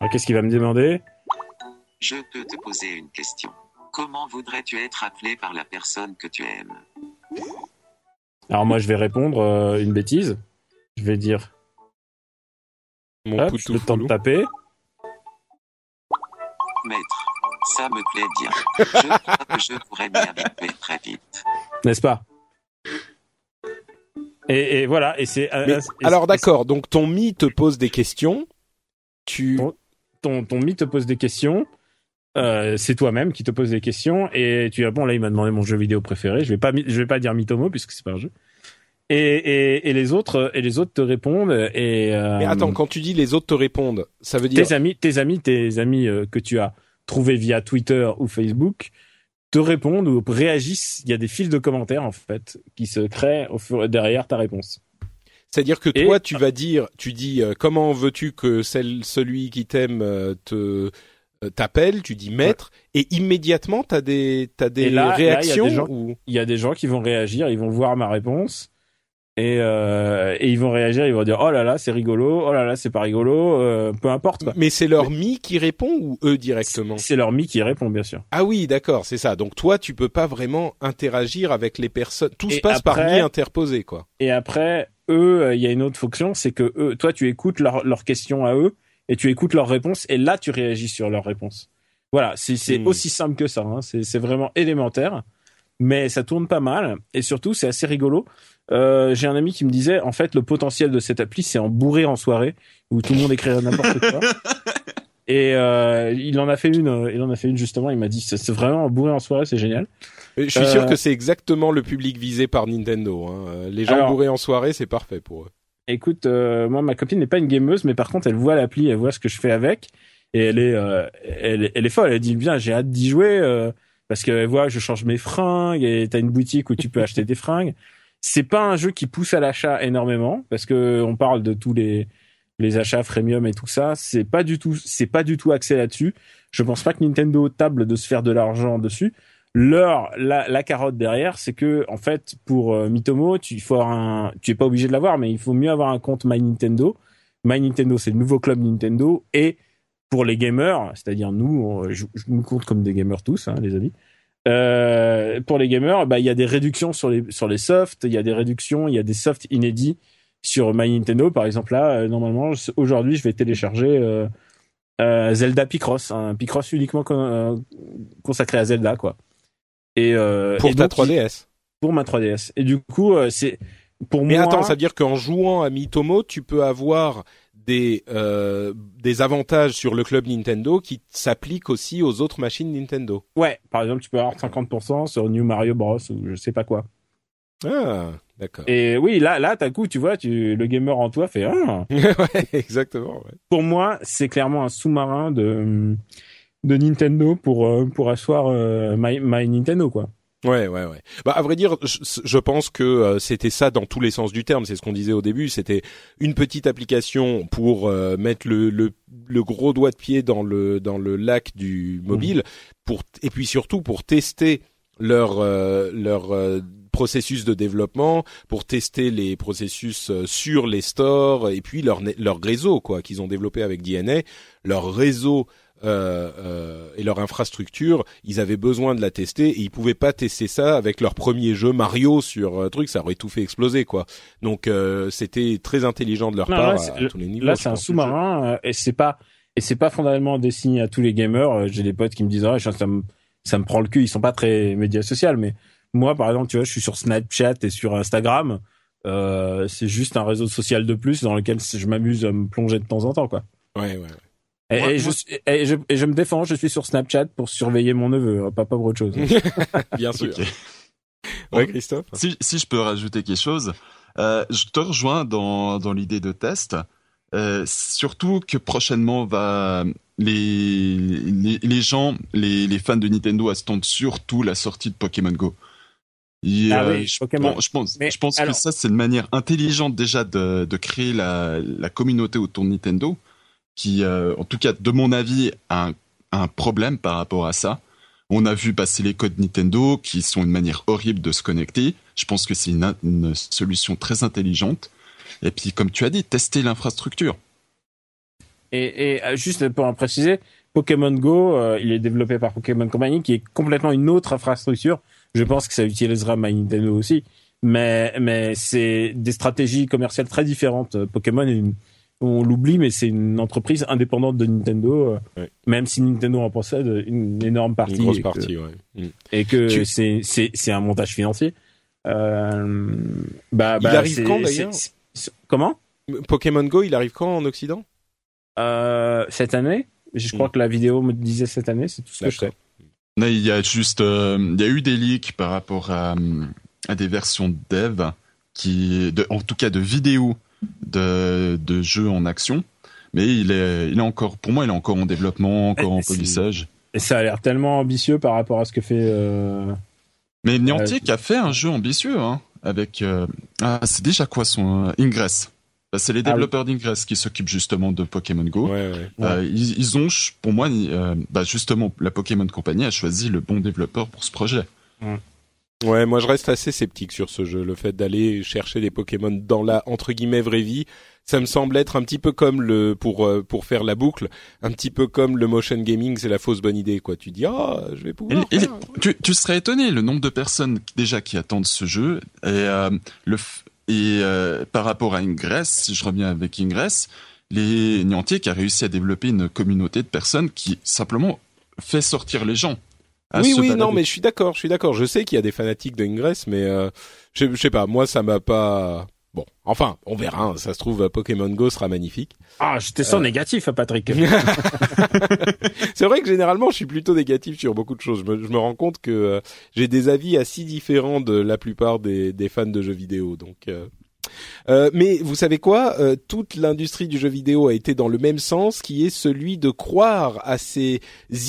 Alors, qu'est-ce qu'il va me demander? Je peux te poser une question. Comment voudrais-tu être appelé par la personne que tu aimes? Alors moi, je vais répondre euh, une bêtise. Je vais dire, Mon hop, poutou le temps de taper. Maître, ça me plaît bien. Je crois que je pourrais m'y habituer très vite. n'est-ce pas? Et, et voilà, et c'est. Euh, alors d'accord, donc ton mi te pose des questions. Tu Bon. Ton, ton mi te pose des questions. Euh, c'est toi-même qui te pose des questions et tu réponds. Là, il m'a demandé mon jeu vidéo préféré. Je vais pas, je vais pas dire Mitomo puisque c'est pas un jeu. Et, et, et les autres, et les autres te répondent. Et euh, Mais attends, quand tu dis les autres te répondent, ça veut dire tes amis, tes amis, tes amis euh, que tu as trouvés via Twitter ou Facebook te répondent ou réagissent. Il y a des fils de commentaires en fait qui se créent au fur derrière ta réponse. C'est-à-dire que Et- toi, tu vas dire, tu dis, euh, comment veux-tu que celle, celui qui t'aime euh, te euh, t'appelle Tu dis maître, et immédiatement t'as des t'as des là- il réactions ou il y a des gens qui vont réagir, ils vont voir ma réponse et, euh, et ils vont réagir, ils vont dire oh là là c'est rigolo, oh là là c'est pas rigolo, euh, peu importe quoi. Mais c'est leur mi qui répond ou eux directement? C'est leur mi qui répond bien sûr. Ah oui, d'accord, c'est ça. Donc toi, tu peux pas vraiment interagir avec les personnes. Tout se passe par mi interposé, quoi. Et après eux, euh, il y a une autre fonction, c'est que eux, toi tu écoutes leurs leurs questions à eux et tu écoutes leurs réponses et là tu réagis sur leurs réponses. Voilà, c'est Hmm. aussi simple que ça. Hein. C'est vraiment élémentaire, mais ça tourne pas mal et surtout c'est assez rigolo. Euh, J'ai un ami qui me disait en fait le potentiel de cette appli c'est en bourrer en soirée où tout le monde écrirait n'importe quoi. Et euh, il en a fait une, euh, il en a fait une justement. Il m'a dit c'est vraiment en bourrer en soirée, c'est génial. Je suis Euh, sûr que c'est exactement le public visé par Nintendo. Hein. Les gens Alors- bourrés en soirée, c'est parfait pour eux. Écoute, euh, moi ma copine n'est pas une gameuse, mais par contre elle voit l'appli, elle voit ce que je fais avec, et elle est, euh, elle, est- folle. Elle dit bien, j'ai hâte d'y jouer euh, parce qu'elle voit que je change mes fringues et t'as une boutique où tu peux acheter des fringues. C'est pas un jeu qui pousse à l'achat énormément parce que on parle de tous les les achats freemium et tout ça. C'est pas du tout, c'est pas du tout axé là-dessus. Je pense pas que Nintendo table de se faire de l'argent dessus. Leur la, la carotte derrière, c'est que en fait pour euh, Mitomo, tu il faut avoir un, tu es pas obligé de l'avoir, mais il faut mieux avoir un compte My Nintendo. My Nintendo, c'est le nouveau club Nintendo et pour les gamers, c'est-à-dire nous, je, je nous compte comme des gamers tous, hein, les amis. Euh, pour les gamers, bah il y a des réductions sur les sur les softs, il y a des réductions, il y a des softs inédits sur My Nintendo. Par exemple là, euh, normalement aujourd'hui, je vais télécharger euh, euh, Zelda Picross, un Picross uniquement con- consacré à Zelda quoi. Et euh, Pour et ta donc, 3DS. pour ma 3DS. Et du coup, euh, c'est pour Mais moi. attends, ça veut dire qu'en jouant à Mitomo, tu peux avoir des euh, des avantages sur le club Nintendo qui s'appliquent aussi aux autres machines Nintendo. Ouais, par exemple, tu peux avoir 50% sur New Mario Bros ou je sais pas quoi. Ah, d'accord. Et oui, là, là, t'as coup, tu vois, tu, le gamer en toi fait. Ah. ouais, exactement. Ouais. Pour moi, c'est clairement un sous-marin de de Nintendo pour euh, pour asseoir euh, my, my Nintendo quoi. Ouais, ouais, ouais. Bah, à vrai dire, je, je pense que euh, c'était ça dans tous les sens du terme. C'est ce qu'on disait au début. C'était une petite application pour euh, mettre le, le, le gros doigt de pied dans le dans le lac du mobile, pour et puis surtout pour tester leur euh, leur euh, processus de développement, pour tester les processus euh, sur les stores et puis leur leur réseau quoi qu'ils ont développé avec DNA, leur réseau euh, euh, et leur infrastructure, ils avaient besoin de la tester et ils pouvaient pas tester ça avec leur premier jeu Mario sur un truc, ça aurait tout fait exploser quoi. Donc euh, c'était très intelligent de leur Non, part là, à, c'est- tous les niveaux. Là, je c'est un sous-marin euh, et c'est pas et c'est pas fondamentalement destiné à tous les gamers. Euh, J'ai des potes qui me disent ah ça me ça me prend le cul. Ils sont pas très médias sociaux, mais moi par exemple, tu vois, je suis sur Snapchat et sur Instagram. Euh, c'est juste un réseau social de plus dans lequel je m'amuse à me plonger de temps en temps, quoi. Ouais, ouais. Et, Je, et, je, et, je, me défends, je suis sur Snapchat pour surveiller mon neveu, hein, pas, pas pour autre chose. Bien sûr. Ouais, Christophe. Si, si je peux rajouter quelque chose, euh, je te rejoins dans, dans l'idée de test. Euh, surtout que prochainement va les, les, les gens, les, les, fans de Nintendo attendent surtout la sortie de Pokémon Go. Et, ah oui, je, Pokémon. je pense, je pense que ça c'est une manière intelligente déjà de, de créer la, la communauté autour de Nintendo, qui, euh, en tout cas de mon avis, a un, problème par rapport à ça. On a vu passer les codes Nintendo qui sont une manière horrible de se connecter. Je pense que c'est une, solution très intelligente. Et puis, comme tu as dit, tester l'infrastructure. Et, et, euh, juste pour en préciser, Pokémon Go, euh, il est développé par Pokémon Company, qui est complètement une autre infrastructure. Je pense que ça utilisera My Nintendo aussi, mais mais c'est des stratégies commerciales très différentes. Pokémon est une, on l'oublie, mais c'est une entreprise indépendante de Nintendo, euh, même si Nintendo en possède une énorme partie. Une grosse partie, ouais. Mm. Et que c'est c'est c'est un montage financier. Euh, bah, il bah, arrive quand d'ailleurs Comment? Pokémon Go, il arrive quand en Occident? Euh, Cette année. Je crois mm. que la vidéo me disait cette année, c'est tout ce que je sais. il y a juste, euh, il y a eu des leaks par rapport à, à des versions dev qui, de, en tout cas de vidéos de, de jeux en action. Mais il est, il est encore, pour moi, il est encore en développement, encore en polissage. Et ça a l'air tellement ambitieux par rapport à ce que fait. Euh... Mais Niantic euh, a fait un jeu ambitieux, hein, avec. Euh... Ah, c'est déjà quoi son Ingress? Bah, C'est les ah développeurs d'Ingress qui s'occupent justement de Pokémon Go. Ouais, ouais. Ils, ils, ont, pour moi, bah, justement, la Pokémon Company a choisi le bon développeur pour ce projet. Ouais. Moi je reste assez sceptique sur ce jeu. Le fait d'aller chercher des Pokémon dans la entre guillemets vraie vie, ça me semble être un petit peu comme le pour euh, pour faire la boucle, un petit peu comme le motion gaming, c'est la fausse bonne idée quoi. Tu dis ah, je vais pouvoir. Et, tu, tu, serais étonné le nombre de personnes déjà qui attendent ce jeu et euh, le et euh, par rapport à Ingress, si je reviens avec Ingress, les Niantic a réussi à développer une communauté de personnes qui simplement fait sortir les gens oui, oui, non, mais je suis d'accord, je suis d'accord. Je sais qu'il y a des fanatiques de Ingress, mais euh, je, sais pas, moi ça m'a pas. Bon, enfin, on verra. Hein. Ça se trouve, Pokémon Go sera magnifique. Ah, j'étais sans euh... négatif, Patrick. c'est vrai que généralement, je suis plutôt négatif sur beaucoup de choses. Je me, je me rends compte que euh, j'ai des avis assez différents de la plupart des, des fans de jeux vidéo. Donc, euh, euh, mais vous savez quoi euh, Toute l'industrie du jeu vidéo a été dans le même sens, qui est celui de croire à ces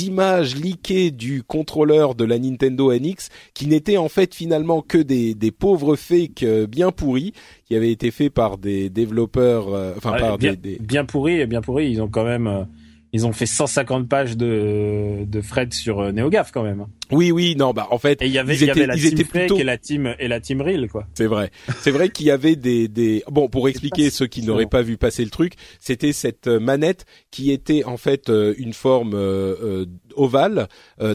images leakées du contrôleur de la Nintendo NX, qui n'étaient en fait finalement que des, des pauvres fakes euh, bien pourris, qui avaient été faits par des développeurs, enfin par bien, des, des, bien pourris, bien pourris. Ils ont quand même ils ont fait 150 pages de de Fred sur euh, NeoGaf quand même. Oui oui non bah en fait et il y avait, il y avait la team plutôt... et la team et la team Real quoi. C'est vrai. C'est vrai qu'il y avait des des bon pour expliquer ceux qui n'auraient pas vu passer le truc, c'était cette euh, manette qui était en fait euh, une forme euh, ovale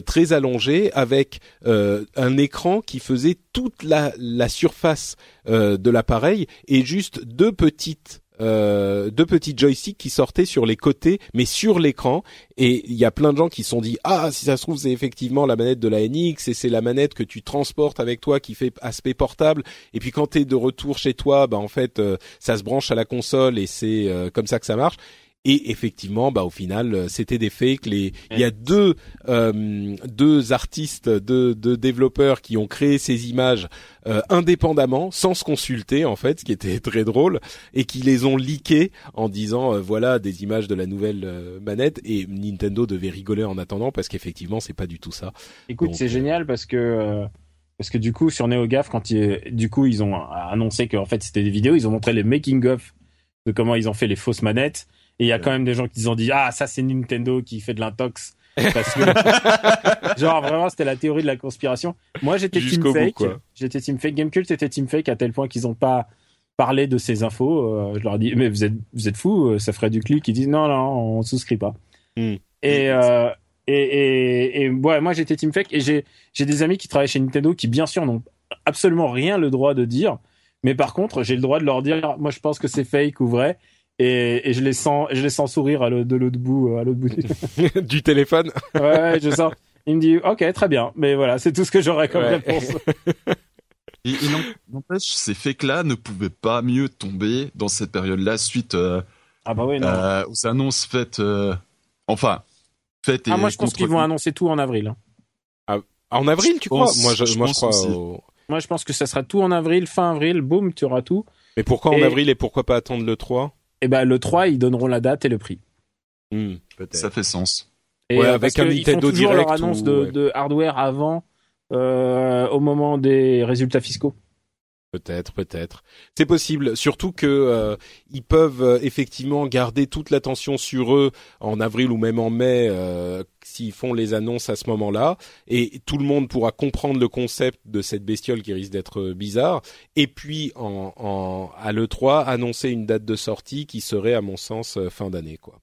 très allongée avec un écran qui faisait toute la la surface de l'appareil et juste deux petites euh, deux petits joysticks qui sortaient sur les côtés, mais sur l'écran. Et il y a plein de gens qui se sont dit ah si ça se trouve c'est effectivement la manette de la NX et c'est la manette que tu transportes avec toi qui fait aspect portable. Et puis quand t'es de retour chez toi, bah en fait euh, ça se branche à la console et c'est euh, comme ça que ça marche. Et effectivement, bah au final, euh, c'était des fakes. Les, il y a deux euh, deux artistes, deux, deux développeurs qui ont créé ces images euh, indépendamment, sans se consulter en fait, ce qui était très drôle, et qui les ont leakées en disant euh, voilà des images de la nouvelle euh, manette. Et Nintendo devait rigoler en attendant parce qu'effectivement, c'est pas du tout ça. Écoute, c'est génial parce que parce que du coup sur NeoGaf quand ils, du coup ils ont annoncé que en fait c'était des vidéos, ils ont montré les making of de comment ils ont fait les fausses manettes et il y a quand même des gens qui ont dit ah ça c'est Nintendo qui fait de l'intox parce que genre vraiment c'était la théorie de la conspiration. Moi j'étais team fake, j'étais team fake. Gamecult était team fake à tel point qu'ils ont pas parlé de ces infos. Euh, je leur ai dit mais vous êtes vous êtes fous, euh, ça ferait du clic. Ils disent non non on souscrit pas. Mm. Et, euh, et et et ouais moi j'étais team fake et j'ai j'ai des amis qui travaillent chez Nintendo qui bien sûr n'ont absolument rien le droit de dire. Mais par contre, j'ai le droit de leur dire, moi je pense que c'est fake ou vrai, et, et, je les sens je les sens sourire à de l'autre bout à l'autre bout du, du téléphone ouais je sens il me dit ok très bien mais voilà c'est tout ce que j'aurais comme ouais. réponse Et, n'empêche, ces faits-là ne pouvaient pas mieux tomber dans cette période-là suite ah bah oui, non. aux annonces faites. enfin, faites. Ah, moi, je pense qu'ils vont annoncer tout en avril. Hein. Ah, en avril, tu crois? Moi, je, moi, je crois. Moi, je pense que ça sera tout en avril, fin avril, boum, tu auras tout. Mais pourquoi en avril et pourquoi pas attendre le 3 Eh ben, le 3, ils donneront la date et le prix. Hmm, ça fait sens. Et ouais, euh, avec un Nintendo Direct. leur annonce de, hardware avant, euh, au moment des résultats fiscaux. Peut-être, peut-être. C'est possible, surtout que euh, ils peuvent euh, effectivement garder toute l'attention sur eux en avril ou même en mai euh, s'ils font les annonces à ce moment-là, et tout le monde pourra comprendre le concept de cette bestiole qui risque d'être bizarre. Et puis en, en à le 3 annoncer une date de sortie qui serait, à mon sens, fin d'année, quoi.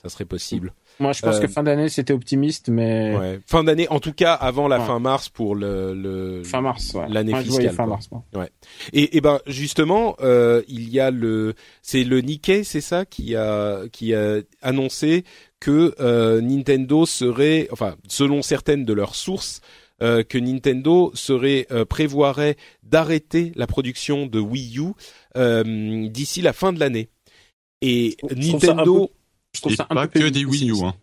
Ça serait possible. Moi, je pense que euh, fin d'année, c'était optimiste, mais ouais. fin d'année, en tout cas avant la fin mars pour le, le fin mars, ouais. l'année fiscale. Fin mars, ouais. Et, et ben justement, euh, il y a le, c'est le Nikkei, c'est ça, qui a qui a annoncé que euh, Nintendo serait, enfin, selon certaines de leurs sources, euh, que Nintendo serait euh, prévoirait d'arrêter la production de Wii U euh, d'ici la fin de l'année. Et Nintendo et pas que des Wii U. Hein.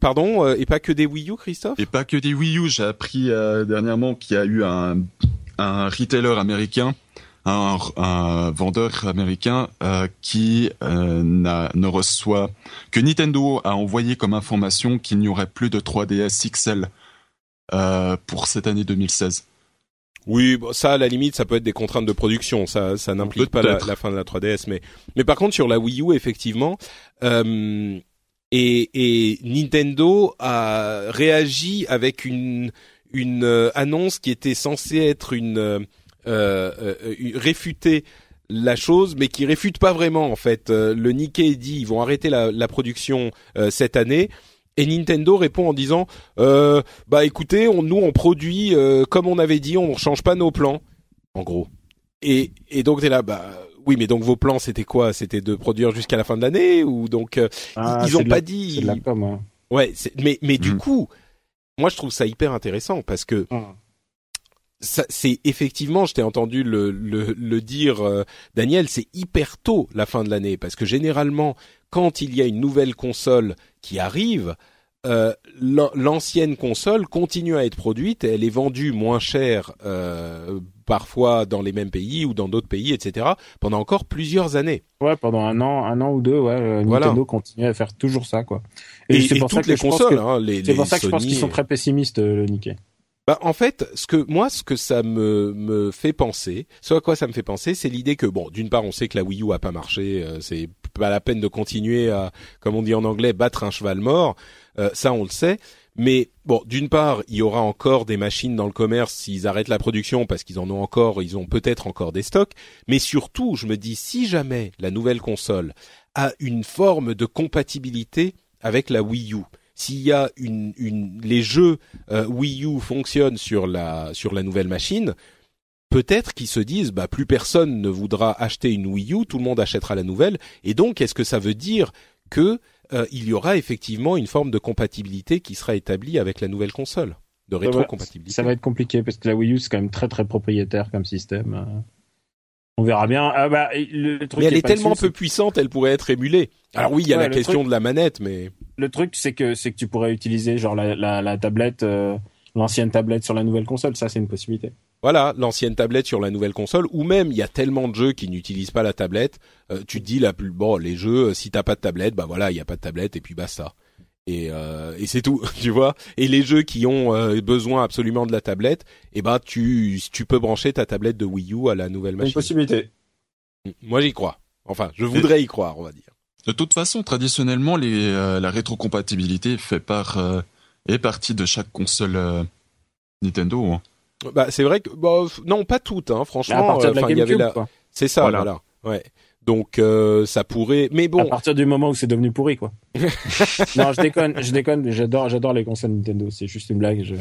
Pardon, euh, et pas que des Wii U, Christophe? Et pas que des Wii U. J'ai appris euh, dernièrement qu'il y a eu un, un retailer américain, un, un vendeur américain euh, qui ne reçoit que Nintendo a envoyé comme information qu'il n'y aurait plus de 3DS XL pour cette année 2016. Oui, ça à la limite, ça peut être des contraintes de production. Ça, ça n'implique pas la, fin de la 3DS, mais mais par contre sur la Wii U, effectivement, euh, et, et Nintendo a réagi avec une une euh, annonce qui était censée être une euh, euh, réfuter la chose, mais qui réfute pas vraiment en fait. le Nikkei dit ils vont arrêter la, la production cette année. Et Nintendo répond en disant euh, bah écoutez, on, nous on produit euh, comme on avait dit, on ne change pas nos plans, en gros. Et, et donc t'es là, bah oui, mais donc vos plans c'était quoi? C'était de produire jusqu'à la fin de l'année ou donc euh, ah, ils, ont pas dit. De la com, hein. Ouais, mais mais du mm. coup, moi je trouve ça hyper intéressant parce que. Ah. c'est effectivement, je t'ai entendu le, le, le dire, euh, Daniel, c'est hyper tôt la fin de l'année parce que généralement, quand il y a une nouvelle console qui arrive, euh, l'ancienne console continue à être produite, elle est vendue moins cher euh, parfois dans les mêmes pays ou dans d'autres pays, etc. pendant encore plusieurs années. Ouais, pendant un an, un an ou deux, ouais, euh, Nintendo continue à faire toujours ça, quoi. Et, c'est pour ça que les consoles, hein, c'est pour ça que je pense qu'ils sont très pessimistes, le Nikkei. Bah, en fait, ce que moi, ce que ça me fait penser, ce à quoi ça me fait penser, c'est l'idée que bon, d'une part, on sait que la Wii U a pas marché, c'est pas la peine de continuer à, comme on dit en anglais, battre un cheval mort. Euh, ça, on le sait. Mais bon, d'une part, il y aura encore des machines dans le commerce s'ils arrêtent la production parce qu'ils en ont encore, ils ont peut-être encore des stocks. Mais surtout, je me dis, si jamais la nouvelle console a une forme de compatibilité avec la Wii U, s'il y a une, une les jeux euh, Wii U fonctionnent sur la sur la nouvelle machine, peut-être qu'ils se disent bah plus personne ne voudra acheter une Wii U, tout le monde achètera la nouvelle et donc est-ce que ça veut dire que euh, il y aura effectivement une forme de compatibilité qui sera établie avec la nouvelle console de rétrocompatibilité? Ça va être compliqué parce que la Wii U c'est quand même très très propriétaire comme système. On verra bien. Ah bah, le truc mais elle est, tellement peu puissante, elle pourrait être émulée. Alors oui, il y a la question de la manette, mais le truc c'est que c'est que tu pourrais utiliser genre la, la, la tablette, euh, l'ancienne tablette sur la nouvelle console. Ça, c'est une possibilité voilà, l'ancienne tablette sur la nouvelle console, ou même il y a tellement de jeux qui n'utilisent pas la tablette, euh, tu te dis la plus bon les jeux, euh, si t'as pas de tablette, bah voilà, il y a pas de tablette et puis basta. Et, euh, et c'est tout, tu vois. Et les jeux qui ont besoin absolument de la tablette, et eh ben tu tu peux brancher ta tablette de Wii U à la nouvelle machine. Une possibilité. Moi j'y crois. Enfin, je voudrais y croire, on va dire. De toute façon, traditionnellement, les, la rétrocompatibilité fait par est partie de chaque console Nintendo. Hein. Bah, c'est vrai que bah, non, pas toutes, hein, franchement. À partir de la GameCube, la... C'est ça, voilà. Ouais. Donc euh, ça pourrait, mais bon. À partir du moment où c'est devenu pourri, quoi. non, je déconne, je déconne. J'adore, j'adore les consoles Nintendo. C'est juste une blague. Je...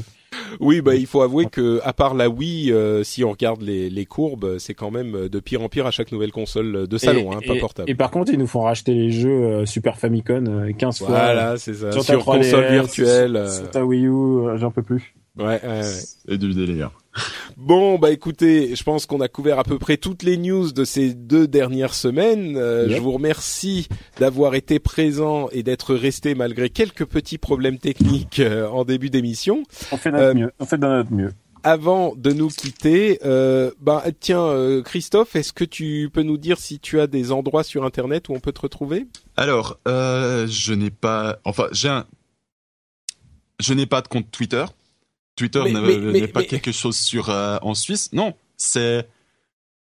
Oui, bah il faut avouer que à part la Wii, euh, si on regarde les, les courbes, c'est quand même de pire en pire à chaque nouvelle console de salon, hein, pas portable. Et par contre, ils nous font racheter les jeux euh, Super Famicom 15 fois. Voilà, c'est ça. Sur, console virtuelle. Sur ta Wii U, j'en peux plus. Ouais, ouais, ouais. Et du délire. Bon, bah écoutez, je pense qu'on a couvert à peu près toutes les news de ces deux dernières semaines. Euh, je vous remercie d'avoir été présent et d'être resté malgré quelques petits problèmes techniques euh, en début d'émission. On fait notre mieux. On fait de notre mieux. Avant de nous quitter, euh, bah tiens, Christophe, est-ce que tu peux nous dire si tu as des endroits sur Internet où on peut te retrouver? Alors, je n'ai pas, enfin, j'ai un, je n'ai pas de compte Twitter. Twitter n'est pas quelque chose sur euh, en Suisse. Non, c'est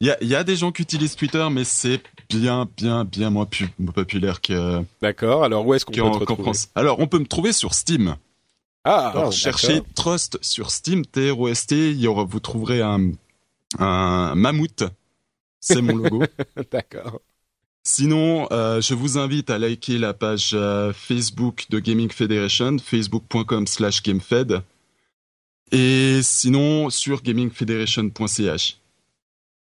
il y a, y a, des gens qui utilisent Twitter, mais c'est bien, bien, bien moins populaire que. D'accord. Alors où est-ce qu'on peut te retrouver Alors on peut me trouver sur Steam. Ah. Alors cherchez Trust sur Steam, T R O S T. Il y aura, vous trouverez un un mammouth. C'est mon logo. d'accord. Sinon, euh, je vous invite à liker la page euh, Facebook de Gaming Federation, facebook.com/gamefed. Et sinon, sur gamingfederation.ch.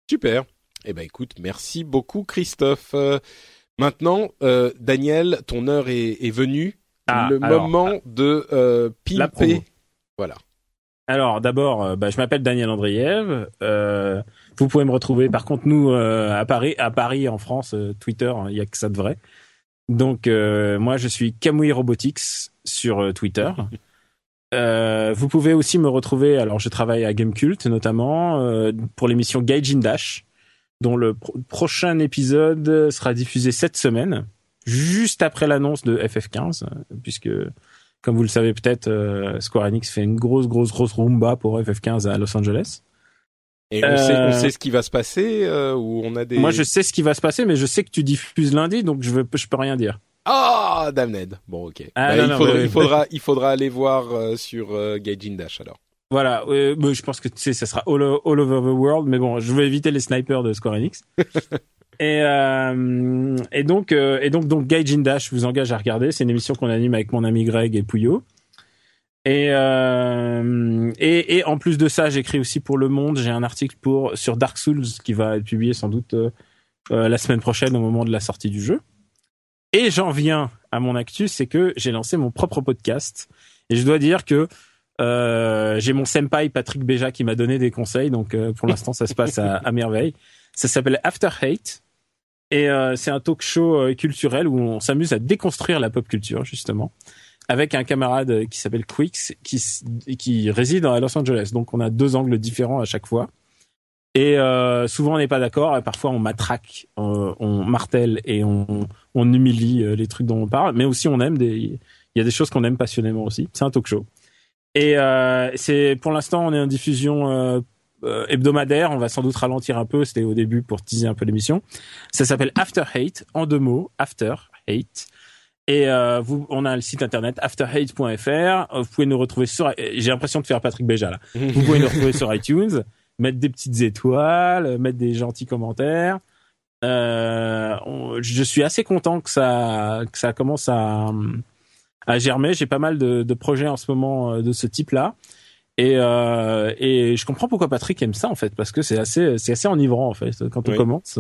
Super. Eh ben écoute, merci beaucoup Christophe. Euh, maintenant, euh, Daniel, ton heure est, est venue. Ah, le moment ah, de euh, pimper. Voilà. Alors d'abord, bah, je m'appelle Daniel Andriev. vous pouvez me retrouver. Par contre, nous à Paris, à Paris en France, Twitter, il y a que ça de vrai. Donc moi, je suis Kamui Robotics sur Twitter. Euh, vous pouvez aussi me retrouver. Alors, je travaille à Gamecult notamment euh, pour l'émission Gaijin Dash, dont le prochain épisode sera diffusé cette semaine, juste après l'annonce de FF15, puisque, comme vous le savez peut-être, euh, Square Enix fait une grosse, grosse, grosse rumba pour FF15 à Los Angeles. Et on, sait, on sait ce qui va se passer ou on a des. Moi, je sais ce qui va se passer, mais je sais que tu diffuses lundi, donc je veux, je peux rien dire. Ah, oh, Damned. Bon, ok. Ah, bah, il, faudra, il, faudra, il faudra aller voir euh, sur euh, Gaijin Dash alors. Voilà, euh, je pense que tu sais, ça sera all, all, over the world, mais bon, je vais éviter les snipers de Square Enix. et, euh, et donc, et donc, donc Gaijin Dash, je vous engage à regarder. C'est une émission qu'on anime avec mon ami Greg et Pouillot. Et, et, et en plus de ça, j'écris aussi pour Le Monde. J'ai un article pour sur Dark Souls qui va être publié sans doute la semaine prochaine au moment de la sortie du jeu. Et j'en viens à mon actu, c'est que j'ai lancé mon propre podcast. Et je dois dire que euh, j'ai mon senpai Patrick Béja qui m'a donné des conseils. Donc euh, pour l'instant, ça se passe à, merveille. Ça s'appelle After Hate. Et euh, c'est un talk show euh, culturel où on s'amuse à déconstruire la pop culture, justement, avec un camarade qui s'appelle Quix, qui, qui réside à Los Angeles. Donc on a deux angles différents à chaque fois. Et euh, souvent on n'est pas d'accord et parfois on matraque, euh, on martèle et on, on humilie euh, les trucs dont on parle. Mais aussi on aime des, il y a des choses qu'on aime passionnément aussi. C'est un talk show. Et euh, c'est pour l'instant on est en diffusion euh, hebdomadaire. On va sans doute ralentir un peu. C'était au début pour teaser un peu l'émission. Ça s'appelle After Hate en deux mots. After Hate. Et euh, vous, on a le site internet afterhate.fr. Vous pouvez nous retrouver sur. J'ai l'impression de faire Patrick Béja là. Vous pouvez nous retrouver sur iTunes mettre des petites étoiles, mettre des gentils commentaires. Euh, je suis assez content que ça que ça commence à à germer. J'ai pas mal de, de, projets en ce moment euh, de ce type-là. Et, euh, et je comprends pourquoi Patrick aime ça en fait parce que c'est assez c'est assez enivrant en fait quand on commence.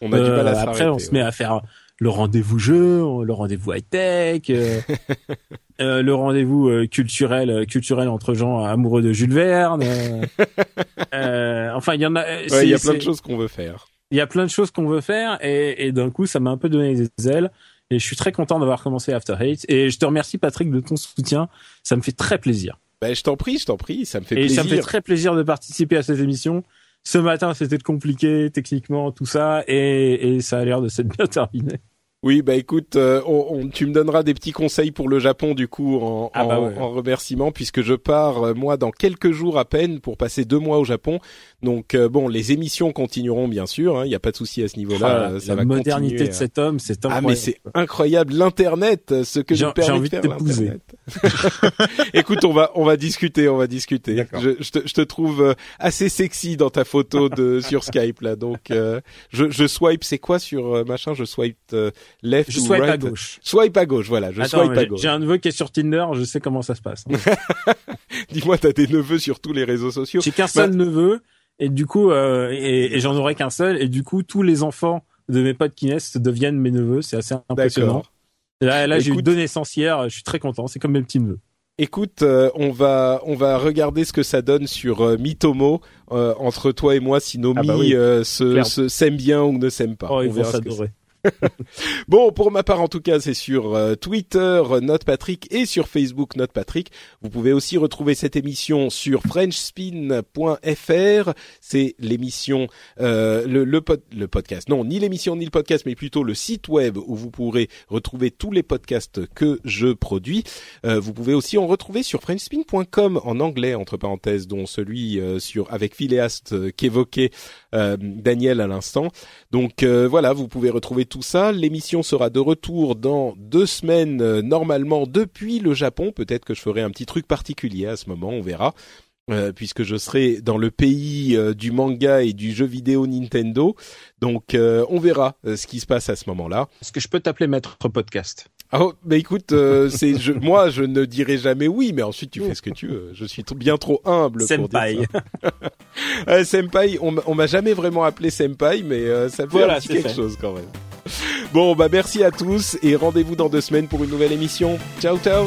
On a du mal à euh, Après on se met à faire le rendez-vous jeu, le rendez-vous high tech, euh, euh, le rendez-vous euh, culturel culturel entre gens amoureux de Jules Verne. enfin, il y en a. Il y a plein de choses qu'on veut faire. Il y a plein de choses qu'on veut faire et, et d'un coup, ça m'a un peu donné des ailes. Et je suis très content d'avoir commencé After Hate. Et je te remercie, Patrick, de ton soutien. Ça me fait très plaisir. Ben, je t'en prie, je t'en prie. Ça me fait plaisir. Et ça me fait très plaisir de participer à cette émission. Ce matin, c'était compliqué techniquement, tout ça, et, et ça a l'air de s'être bien terminé. Oui, bah écoute, euh, on, tu me donneras des petits conseils pour le Japon du coup en, ah bah en, remerciement puisque je pars euh, moi dans quelques jours à peine pour passer deux mois au Japon. Donc euh, bon, les émissions continueront bien sûr, il hein, n'y a pas de souci à ce niveau-là. Ah, ça la modernité de cet homme, c'est incroyable. Ah mais c'est incroyable l'internet, ce que je permet de faire l'internet. Écoute, on va on va discuter, on va discuter. Je, je, te, je te trouve assez sexy dans ta photo de sur Skype là, donc je, je swipe. C'est quoi sur machin? Je swipe left je ou swipe right? à gauche. Swipe à gauche, voilà. Je swipe à gauche. J'ai un neveu qui est sur Tinder, je sais comment ça se passe. Dis-moi, t'as des neveux sur tous les réseaux sociaux. J'ai qu'un seul neveu et du coup, euh, et, et j'en aurai qu'un seul et du coup, tous les enfants de mes potes qui naissent deviennent mes neveux. C'est assez impressionnant. Là, là j'ai eu deux naissances hier. Je suis très content. C'est comme mes petits neveux. Écoute, euh, on va on va regarder ce que ça donne sur euh, Mitomo entre toi et moi si Nomi ah bah se, s'aime bien ou ne s'aime pas. Oh, on verra s'adorer. bon, pour ma part, en tout cas, c'est sur euh, Twitter, Note Patrick, et sur Facebook, Note Patrick. Vous pouvez aussi retrouver cette émission sur FrenchSpin.fr. C'est l'émission, euh, le, le, le, podcast. Non, ni l'émission ni le podcast, mais plutôt le site web où vous pourrez retrouver tous les podcasts que je produis. Euh, vous pouvez aussi en retrouver sur FrenchSpin.com en anglais, entre parenthèses, dont celui sur avec Phileast qu'évoquait Daniel à l'instant. Donc voilà, vous pouvez retrouver tout tout ça. L'émission sera de retour dans deux semaines euh, normalement depuis le Japon. Peut-être que je ferai un petit truc particulier à ce moment, on verra. Euh, puisque je serai dans le pays euh, du manga et du jeu vidéo Nintendo. Donc on verra ce qui se passe à ce moment-là. Est-ce que je peux t'appeler maître podcast? Oh, mais écoute, c'est je, moi je ne dirai jamais oui, mais ensuite tu fais ce que tu veux. Je suis bien trop humble senpai. pour dire ça. senpai, on, on m'a jamais vraiment appelé senpai, mais ça fait voilà, quelque chose quand même. Bon, bah merci à tous et rendez-vous dans deux semaines pour une nouvelle émission. Ciao, ciao